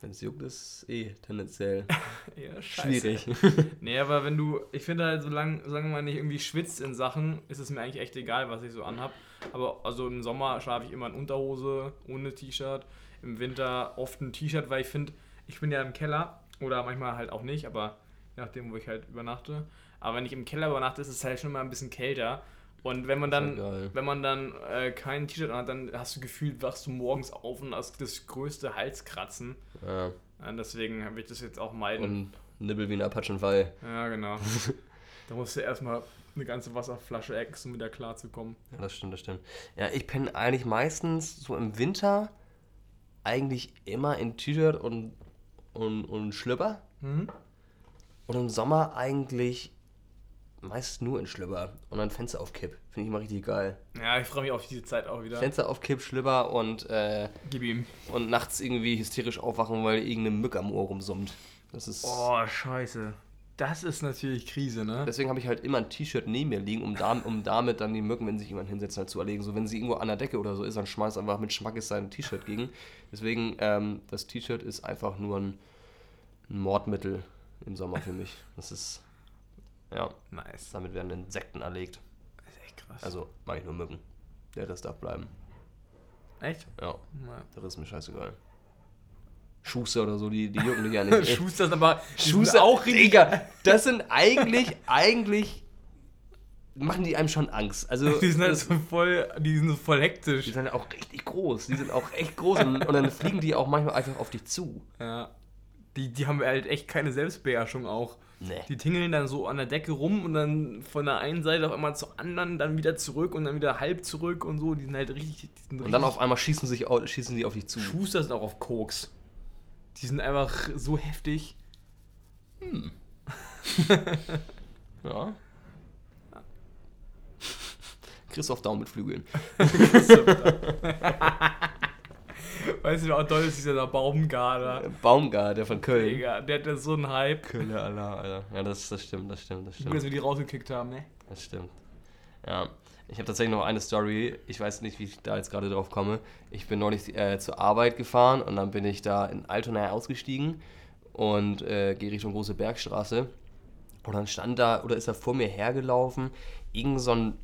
Wenn es juckt, ist eh tendenziell Ja, schwierig. Nee, aber wenn du, ich finde halt, solange, solange man nicht irgendwie schwitzt in Sachen, ist es mir eigentlich echt egal, was ich so anhab. Aber also im Sommer schlafe ich immer in Unterhose, ohne T-Shirt. Im Winter oft ein T-Shirt, weil ich finde, ich bin ja im Keller oder manchmal halt auch nicht, aber je nachdem, wo ich halt übernachte. Aber wenn ich im Keller übernachte, ist es halt schon mal ein bisschen kälter. Und wenn man dann, ja wenn man dann äh, kein T-Shirt anhat, dann hast du gefühlt, wachst du morgens auf und hast das größte Halskratzen. ja. Ja, deswegen will ich das jetzt auch meiden. Und Nibbel wie ein Apachenfall. Ja, genau. da musst du erstmal eine ganze Wasserflasche essen, um wieder klarzukommen. Ja, das stimmt, das stimmt. Ja, ich penne eigentlich meistens so im Winter eigentlich immer in T-Shirt und, und, und Schlüpper. Mhm. Und im Sommer eigentlich meist nur in Schlüpper. Und dann Fenster auf Kipp. Finde ich immer richtig geil. Ja, ich freue mich auf diese Zeit auch wieder. Fenster auf Kipp, Schlüpper und äh, Gib ihm. und nachts irgendwie hysterisch aufwachen, weil irgendeine Mücke am Ohr rumsummt. Das ist. Oh, scheiße. Das ist natürlich Krise, ne? Deswegen habe ich halt immer ein T-Shirt neben mir liegen, um, da, um damit dann die Mücken, wenn sich jemand hinsetzt, halt zu erlegen. So, wenn sie irgendwo an der Decke oder so ist, dann schmeißt einfach mit Schmackes sein T-Shirt gegen. Deswegen, ähm, das T-Shirt ist einfach nur ein, ein Mordmittel im Sommer für mich. Das ist, ja, Nice. damit werden Insekten erlegt. Das ist echt krass. Also, mache ich nur Mücken. Der Rest darf bleiben. echt? Ja, Ja. der Rest ist mir scheißegal. Schuster oder so, die, die jucken dich ja nicht. Schuster ist aber Schuster auch richtig. Digga, das sind eigentlich, eigentlich machen die einem schon Angst. Also, Die sind halt so voll, die sind so voll hektisch. die sind auch richtig groß. Die sind auch echt groß und, und dann fliegen die auch manchmal einfach auf dich zu. Ja. Die, die haben halt echt keine Selbstbeherrschung auch. Nee. Die tingeln dann so an der Decke rum und dann von der einen Seite auf einmal zur anderen, dann wieder zurück und dann wieder halb zurück und so. Die sind halt richtig. Sind Und dann richtig auf einmal schießen, sich, schießen die auf dich zu. Schuster sind auch auf Koks. Die sind einfach so heftig. Ja. Christoph Daum mit Flügeln. Weißt du, auch toll ist dieser Baumgarter. Baumgart, der von Köln. Digga, der hat ja so einen Hype. Kölner Allah, Alter. Ja, das, das stimmt, das stimmt, das Gut, stimmt. dass wir die rausgekickt haben, ne? Das stimmt. Ja. Ich habe tatsächlich noch eine Story. Ich weiß nicht, wie ich da jetzt gerade drauf komme. Ich bin neulich äh, zur Arbeit gefahren und dann bin ich da in Altona ausgestiegen und äh, gehe Richtung Große Bergstraße. Und dann stand da, oder ist er vor mir hergelaufen, irgend so ein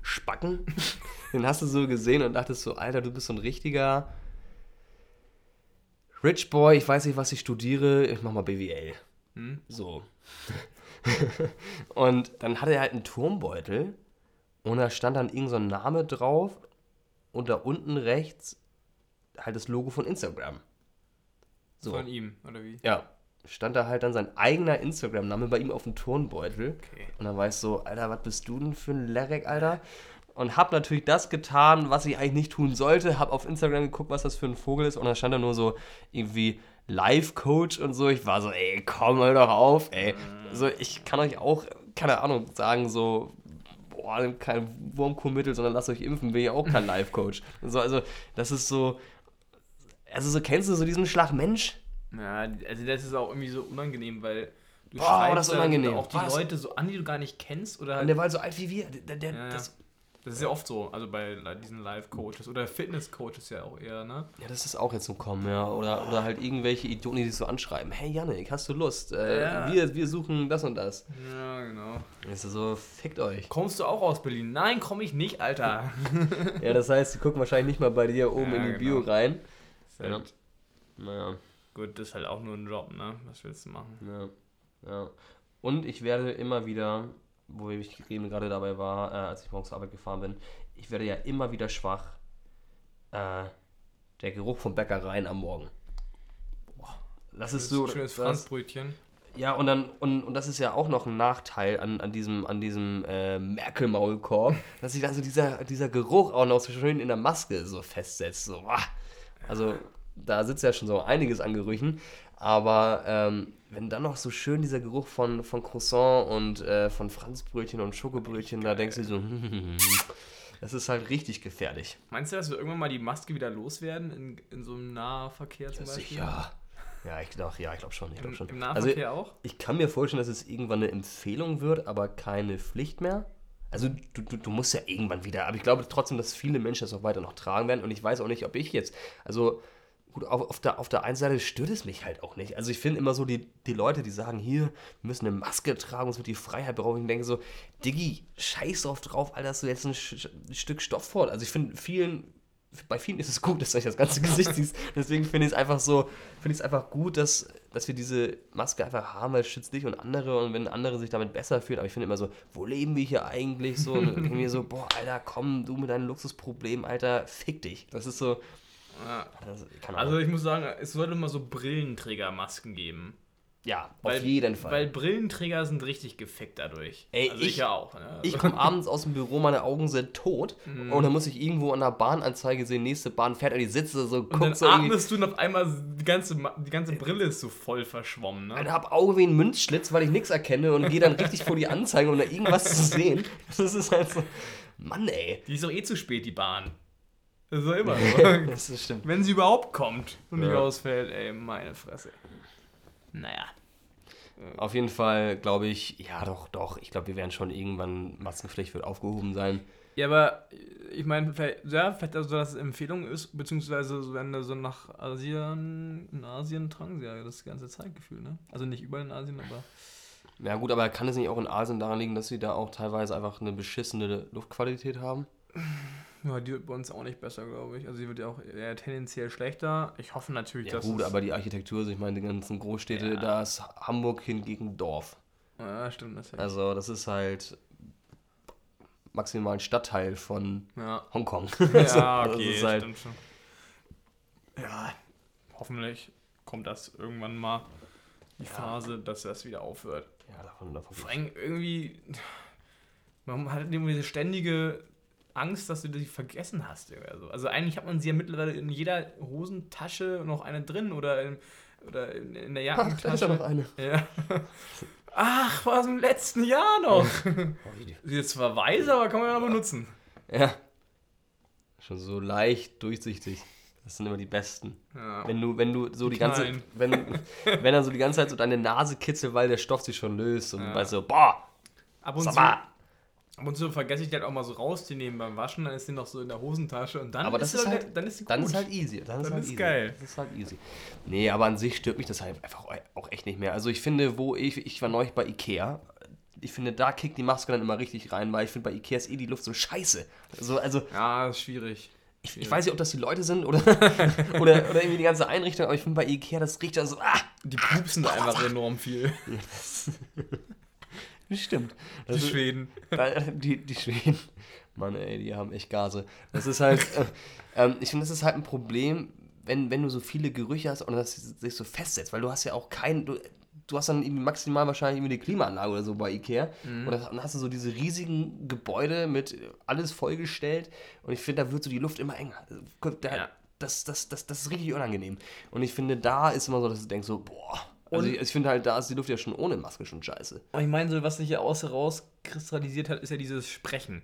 Spacken. Den hast du so gesehen und dachtest so, Alter, du bist so ein richtiger Rich Boy. Ich weiß nicht, was ich studiere. Ich mach mal BWL. Hm? So. und dann hatte er halt einen Turmbeutel und da stand dann irgend so ein Name drauf und da unten rechts halt das Logo von Instagram. So. Von ihm, oder wie? Ja. Stand da halt dann sein eigener Instagram-Name bei ihm auf dem Turnbeutel. Okay. Und dann war ich so, Alter, was bist du denn für ein Lerek, Alter? Und hab natürlich das getan, was ich eigentlich nicht tun sollte. Hab auf Instagram geguckt, was das für ein Vogel ist. Und da stand da nur so irgendwie Life-Coach und so. Ich war so, ey, komm mal doch auf, ey. So, ich kann euch auch, keine Ahnung, sagen, so, boah, nehmt kein Wurmkurmittel, sondern lasst euch impfen, bin ich auch kein Life-Coach. So, also, das ist so, also so, kennst du so diesen Schlag Mensch? Ja, also das ist auch irgendwie so unangenehm, weil du Boah, schreibst das unangenehm. auch die Was? Leute so an, die du gar nicht kennst oder Und halt der war halt so alt wie wir. Der, der, Ja, ja. das, Das ist ja oft so, also bei diesen Live-Coaches oder Fitness-Coaches ja auch eher, ne? Ja, das ist auch jetzt so kommen, ja. Oder, oder halt irgendwelche Idioten, die sich so anschreiben. Hey Yannick, hast du Lust? Äh, Ja. wir, wir suchen das und das. Ja, genau. Ist so, fickt euch. Kommst du auch aus Berlin? Nein, komme ich nicht, Alter. Ja, das heißt, die gucken wahrscheinlich nicht mal bei dir oben Ja, in die genau. Bio rein. Halt, Ja. Naja, Gut, das ist halt auch nur ein Job, ne? Was willst du machen? ja. ja. Und ich werde immer wieder, wo ich eben gerade dabei war, äh, als ich morgens zur Arbeit gefahren bin, ich werde ja immer wieder schwach. Äh, der Geruch von Bäckereien am Morgen. Boah, das ist so. Schönes Franzbrötchen. Ja, und dann, und, und das ist ja auch noch ein Nachteil an, an diesem, an diesem äh, Merkel-Maulkorb, dass sich also dieser, dieser Geruch auch noch so schön in der Maske so festsetzt. So. Also, da sitzt ja schon so einiges an Gerüchen. Aber ähm, wenn dann noch so schön dieser Geruch von, von Croissant und äh, von Franzbrötchen und Schokobrötchen, da denkst du so, das ist halt richtig gefährlich. Meinst du, dass wir irgendwann mal die Maske wieder loswerden in, in so einem Nahverkehr zum Beispiel? Sicher. Ja, ich glaube ja, ich glaub schon. Ich glaub Im, schon. Im Also, Nahverkehr auch? Ich kann mir vorstellen, dass es irgendwann eine Empfehlung wird, aber keine Pflicht mehr. Also du, du, du musst ja irgendwann wieder, aber ich glaube trotzdem, dass viele Menschen das auch weiter noch tragen werden und ich weiß auch nicht, ob ich jetzt, also gut, auf, auf, der, auf der einen Seite stört es mich halt auch nicht. Also ich finde immer so die, die Leute, die sagen, hier, wir müssen eine Maske tragen, uns wird die Freiheit berauben. Ich denke so, Diggi, scheiß drauf drauf, Alter, dass du jetzt ein, ein Stück Stoff fort. Also ich finde vielen, bei vielen ist es gut, dass du das ganze Gesicht siehst. Deswegen finde ich es einfach so, finde ich es einfach gut, dass, dass wir diese Maske einfach haben, weil es schützt dich und andere und wenn andere sich damit besser fühlen. Aber ich finde immer so, wo leben wir hier eigentlich so? Und denke so, boah, Alter, komm, du mit deinen Luxusproblemen, Alter, fick dich. Das ist so, Ja. Also ich muss sagen, es sollte mal so Brillenträgermasken geben. ja, Weil, auf jeden Fall. Weil Brillenträger sind richtig gefickt dadurch. Ey, also ich- ja auch. Ne? Ich komme abends aus dem Büro, meine Augen sind tot Mhm. und dann muss ich irgendwo an der Bahnanzeige sehen, nächste Bahn fährt und ich sitze so, und dann so atmest du und auf einmal die ganze, die ganze Brille ist so voll verschwommen. Ne? Alter, hab Auge wie ein Münzschlitz, weil ich nichts erkenne und gehe dann richtig vor die Anzeige, um da irgendwas zu sehen. Das ist halt so, Mann ey. Die ist doch eh zu spät, die Bahn. Das ist doch immer so. Das stimmt. Wenn sie überhaupt kommt und nicht Ja. ausfällt, ey, meine Fresse. Naja. Auf jeden Fall glaube ich, ja doch, doch, ich glaube, wir werden schon irgendwann, Maskenpflicht wird aufgehoben sein. Ja, aber äh, ich meine, vielleicht, ja, vielleicht also, dass es Empfehlung ist, beziehungsweise wenn du so nach Asien, in Asien tragen sie ja das ganze Zeitgefühl, ne? Also nicht überall in Asien, aber. Ja gut, aber kann es nicht auch in Asien daran liegen, dass sie da auch teilweise einfach eine beschissene Luftqualität haben? Ja, die wird bei uns auch nicht besser, glaube ich. Also die wird ja auch eher tendenziell schlechter. Ich hoffe natürlich, Ja dass. gut, aber die Architektur, also ich meine, die ganzen Großstädte, Ja. da ist Hamburg hingegen Dorf. Ja, stimmt, das Also das ist halt maximal ein Stadtteil von Ja. Hongkong. Ja, Also, okay, das ist halt, stimmt schon. Ja, hoffentlich kommt das irgendwann mal die Phase, dass das wieder aufhört. ja, davon, davon Vor allem irgendwie, man hat irgendwie diese ständige Angst, dass du die vergessen hast. So. Also eigentlich hat man sie ja mittlerweile in jeder Hosentasche noch eine drin oder in, oder in, in der Ach, da ist ja noch Jackentasche. eine. Ja. Ach, war aus dem letzten Jahr noch. Sie ist zwar weiß, aber kann man ja noch benutzen. Ja. Schon so leicht durchsichtig. Das sind immer die besten. Ja. Wenn du, wenn du so die ganze, Kleinen. wenn, wenn er so die ganze Zeit so deine Nase kitzelt, weil der Stoff sich schon löst und Ja. du weißt so, boah, Ab und, zu. Ab und zu vergesse ich die halt auch mal so rauszunehmen beim Waschen, dann ist die noch so in der Hosentasche und dann Aber ist doch- halt- dann ist sie Dann gut. ist halt easy. Dann, ist, Dann halt ist easy. geil. Das ist halt easy. Nee, aber an sich stört mich das halt einfach auch echt nicht mehr. Also ich finde, wo ich, ich war neulich bei Ikea, ich finde, da kickt die Maske dann immer richtig rein, weil ich finde, bei Ikea ist eh die Luft so scheiße. Also, also Ja, ist schwierig. ich, ich weiß nicht, ob das die Leute sind oder, oder, oder irgendwie die ganze Einrichtung, aber ich finde bei Ikea, das riecht dann so, ah, Die pupsen einfach enorm viel. stimmt. Die Das ist, Schweden. Die, die Schweden, Mann, ey, die haben echt Gase. Das ist halt, äh, ähm, ich finde, das ist halt ein Problem, wenn, wenn du so viele Gerüche hast und das sich so festsetzt, weil du hast ja auch kein, du, du hast dann maximal wahrscheinlich irgendwie eine Klimaanlage oder so bei Ikea und dann hast du so diese riesigen Gebäude mit alles vollgestellt und ich finde, da wird so die Luft immer enger. Da, Ja. das, das, das, das ist richtig unangenehm. Und ich finde, da ist immer so, dass du denkst so, boah, also Und- ich, ich finde halt, da ist die Luft ja schon ohne Maske schon scheiße. Aber ich meine, so, was sich ja außer rauskristallisiert hat, ist ja dieses Sprechen.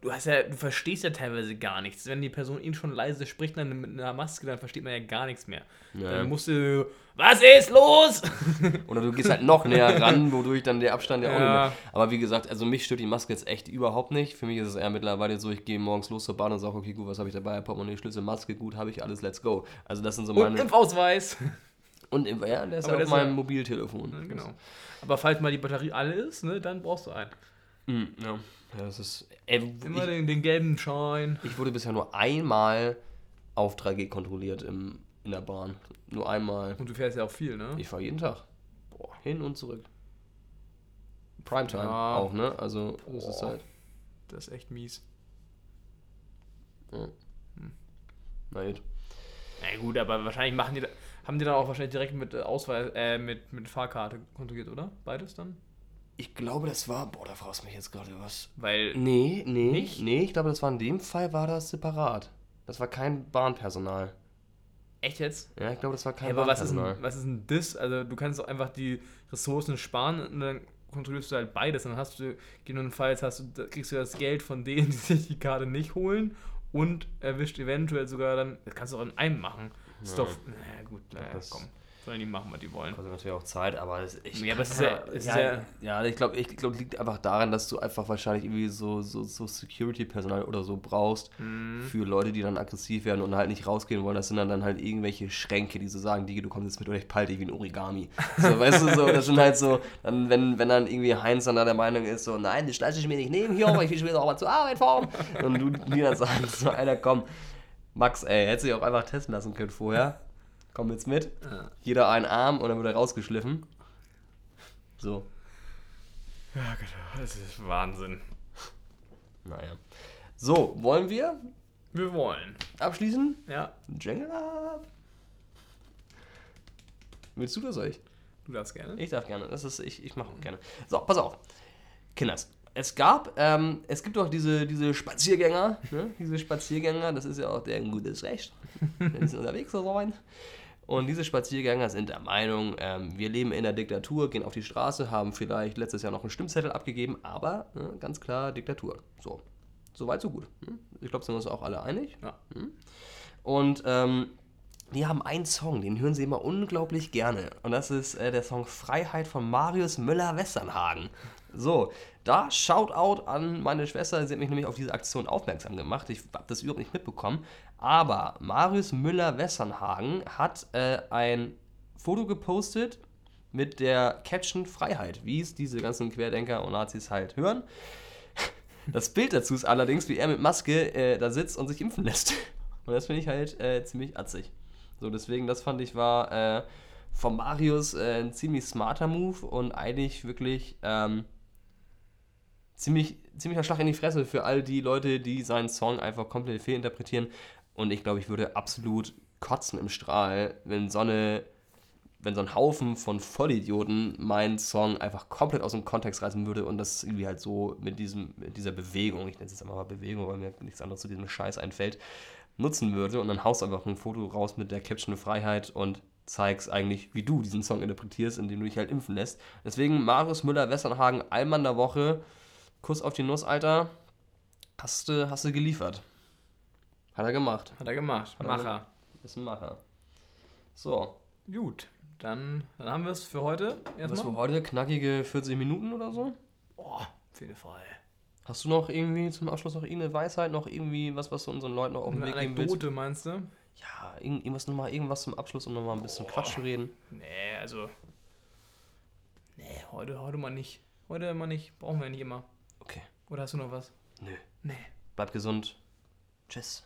Du hast ja, du verstehst ja teilweise gar nichts. Wenn die Person ihn schon leise spricht, dann mit einer Maske, dann versteht man ja gar nichts mehr. Ja. Dann musst du, was ist los? Oder du gehst halt noch näher ran, wodurch dann der Abstand ja auch Ja. nicht mehr. Aber wie gesagt, also mich stört die Maske jetzt echt überhaupt nicht. Für mich ist es eher mittlerweile so, ich gehe morgens los zur Bahn und sage, okay, gut, was habe ich dabei? Portemonnaie, Schlüssel, Maske, gut, habe ich alles, let's go. Also das sind so Und meine... Impfausweis. Und im, ja, der ist Aber ja auf meinem ja- Mobiltelefon. genau. Aber falls mal die Batterie alle ist, ne, dann brauchst du einen. Mhm, ja. ja, das ist... Ey, Immer ich, den, den gelben Schein. ich wurde bisher nur einmal auf 3G kontrolliert im, in der Bahn. Nur einmal. Und du fährst ja auch viel, ne? Ich fahre jeden Tag. Boah, hin und zurück. Primetime Ja. auch, ne? Also, das ist halt... Das ist echt mies. Na gut. Na gut, aber wahrscheinlich machen die da, haben die dann auch wahrscheinlich direkt mit äh, Ausweis, äh, mit, mit Fahrkarte kontrolliert, oder? Beides dann? Ich glaube, das war. Boah, da fragst du mich jetzt gerade was. Weil, Nee, nee. Nicht? Nee, ich glaube, das war in dem Fall war das separat. Das war kein Bahnpersonal. echt jetzt? Ja, ich glaube, das war kein Ja, aber was ist, Bahnpersonal. ein, was ist ein Diss? Also du kannst doch einfach die Ressourcen sparen und dann kontrollierst du halt beides. Dann hast du, gegebenenfalls hast du, kriegst du das Geld von denen, die sich die Karte nicht holen und erwischt eventuell sogar dann, das kannst du auch in einem machen. Ist Ja. doch, naja gut, naja, das- komm. Sollen die machen, was die wollen. Kostet natürlich auch Zeit, aber es, ich Ja, aber es ist ja- ist ja, ja- ja, ich glaube, ich glaub, liegt einfach daran, dass du einfach wahrscheinlich irgendwie so, so, so Security-Personal oder so brauchst Mhm. für Leute, die dann aggressiv werden und halt nicht rausgehen wollen. Das sind dann, dann halt irgendwelche Schränke, die so sagen, Digi, du kommst jetzt mit oder ich pal dich wie ein Origami. So, weißt du, so, das sind halt so, dann, wenn, wenn dann irgendwie Heinz dann da der Meinung ist, so, nein, das lasse ich mir nicht nehmen hier, weil ich will später auch mal zur Arbeit fahren. Und du mir dann sagst, so, Alter, komm, Max, ey, hättest du dich auch einfach testen lassen können vorher. Komm jetzt mit. Ja. Jeder einen Arm und dann wird er rausgeschliffen. So, Ja, genau. Das ist Wahnsinn. naja. So, wollen wir Wir wollen. abschließen? Ja, Jingle ab. Willst du das euch? du darfst gerne. Ich darf gerne. Das ist, ich, ich mache auch gerne. So, pass auf. Kinders. Es gab, ähm, es gibt auch diese, diese Spaziergänger, ne? diese Spaziergänger, das ist ja auch deren gutes Recht, wenn sie unterwegs so sein. Und diese Spaziergänger sind der Meinung, ähm, wir leben in der Diktatur, gehen auf die Straße, haben vielleicht letztes Jahr noch einen Stimmzettel abgegeben, aber ne, ganz klar Diktatur. So, soweit so gut. Ne? Ich glaube, sind wir uns auch alle einig. Ja. Und ähm, die haben einen Song, den hören sie immer unglaublich gerne. Und das ist äh, der Song Freiheit von Marius Müller-Westernhagen. So, da Shoutout an meine Schwester, sie hat mich nämlich auf diese Aktion aufmerksam gemacht. Ich habe das überhaupt nicht mitbekommen. Aber Marius Müller-Westernhagen hat äh, ein Foto gepostet mit der Caption Freiheit, wie es diese ganzen Querdenker und Nazis halt hören. Das Bild dazu ist allerdings, wie er mit Maske äh, da sitzt und sich impfen lässt. Und das finde ich halt äh, ziemlich atzig. So, deswegen, das fand ich war äh, von Marius äh, ein ziemlich smarter Move und eigentlich wirklich ähm, ziemlich, ziemlicher Schlag in die Fresse für all die Leute, die seinen Song einfach komplett fehlinterpretieren. Und ich glaube, ich würde absolut kotzen im Strahl, wenn so eine wenn so ein Haufen von Vollidioten meinen Song einfach komplett aus dem Kontext reißen würde und das irgendwie halt so mit, diesem, mit dieser Bewegung, ich nenne es jetzt einfach mal Bewegung, weil mir nichts anderes zu diesem Scheiß einfällt, nutzen würde und dann haust einfach ein Foto raus mit der Caption Freiheit und zeigst eigentlich, wie du diesen Song interpretierst, indem du dich halt impfen lässt. Deswegen Marius Müller-Westernhagen, Allmann der Woche, Kuss auf die Nuss, Alter, hast du, hast du geliefert. Hat er gemacht. Hat er gemacht. Hat Macher. Ist ein Macher. So. Gut, dann, dann haben wir es für heute Was für heute? Knackige 40 Minuten oder so? Boah, auf jeden Fall. Hast du noch irgendwie zum Abschluss noch irgendeine Weisheit, noch irgendwie was, was du unseren Leuten noch auf den Weg geben willst? Anekdote meinst du? Ja, irgend- irgendwas nochmal, irgendwas zum Abschluss, um nochmal ein bisschen Quatsch zu reden. Nee, also. Nee, heute, heute mal nicht. Heute mal nicht. Brauchen wir nicht immer. Okay. Oder hast du noch was? Nö. Nee. Bleib gesund. Tschüss.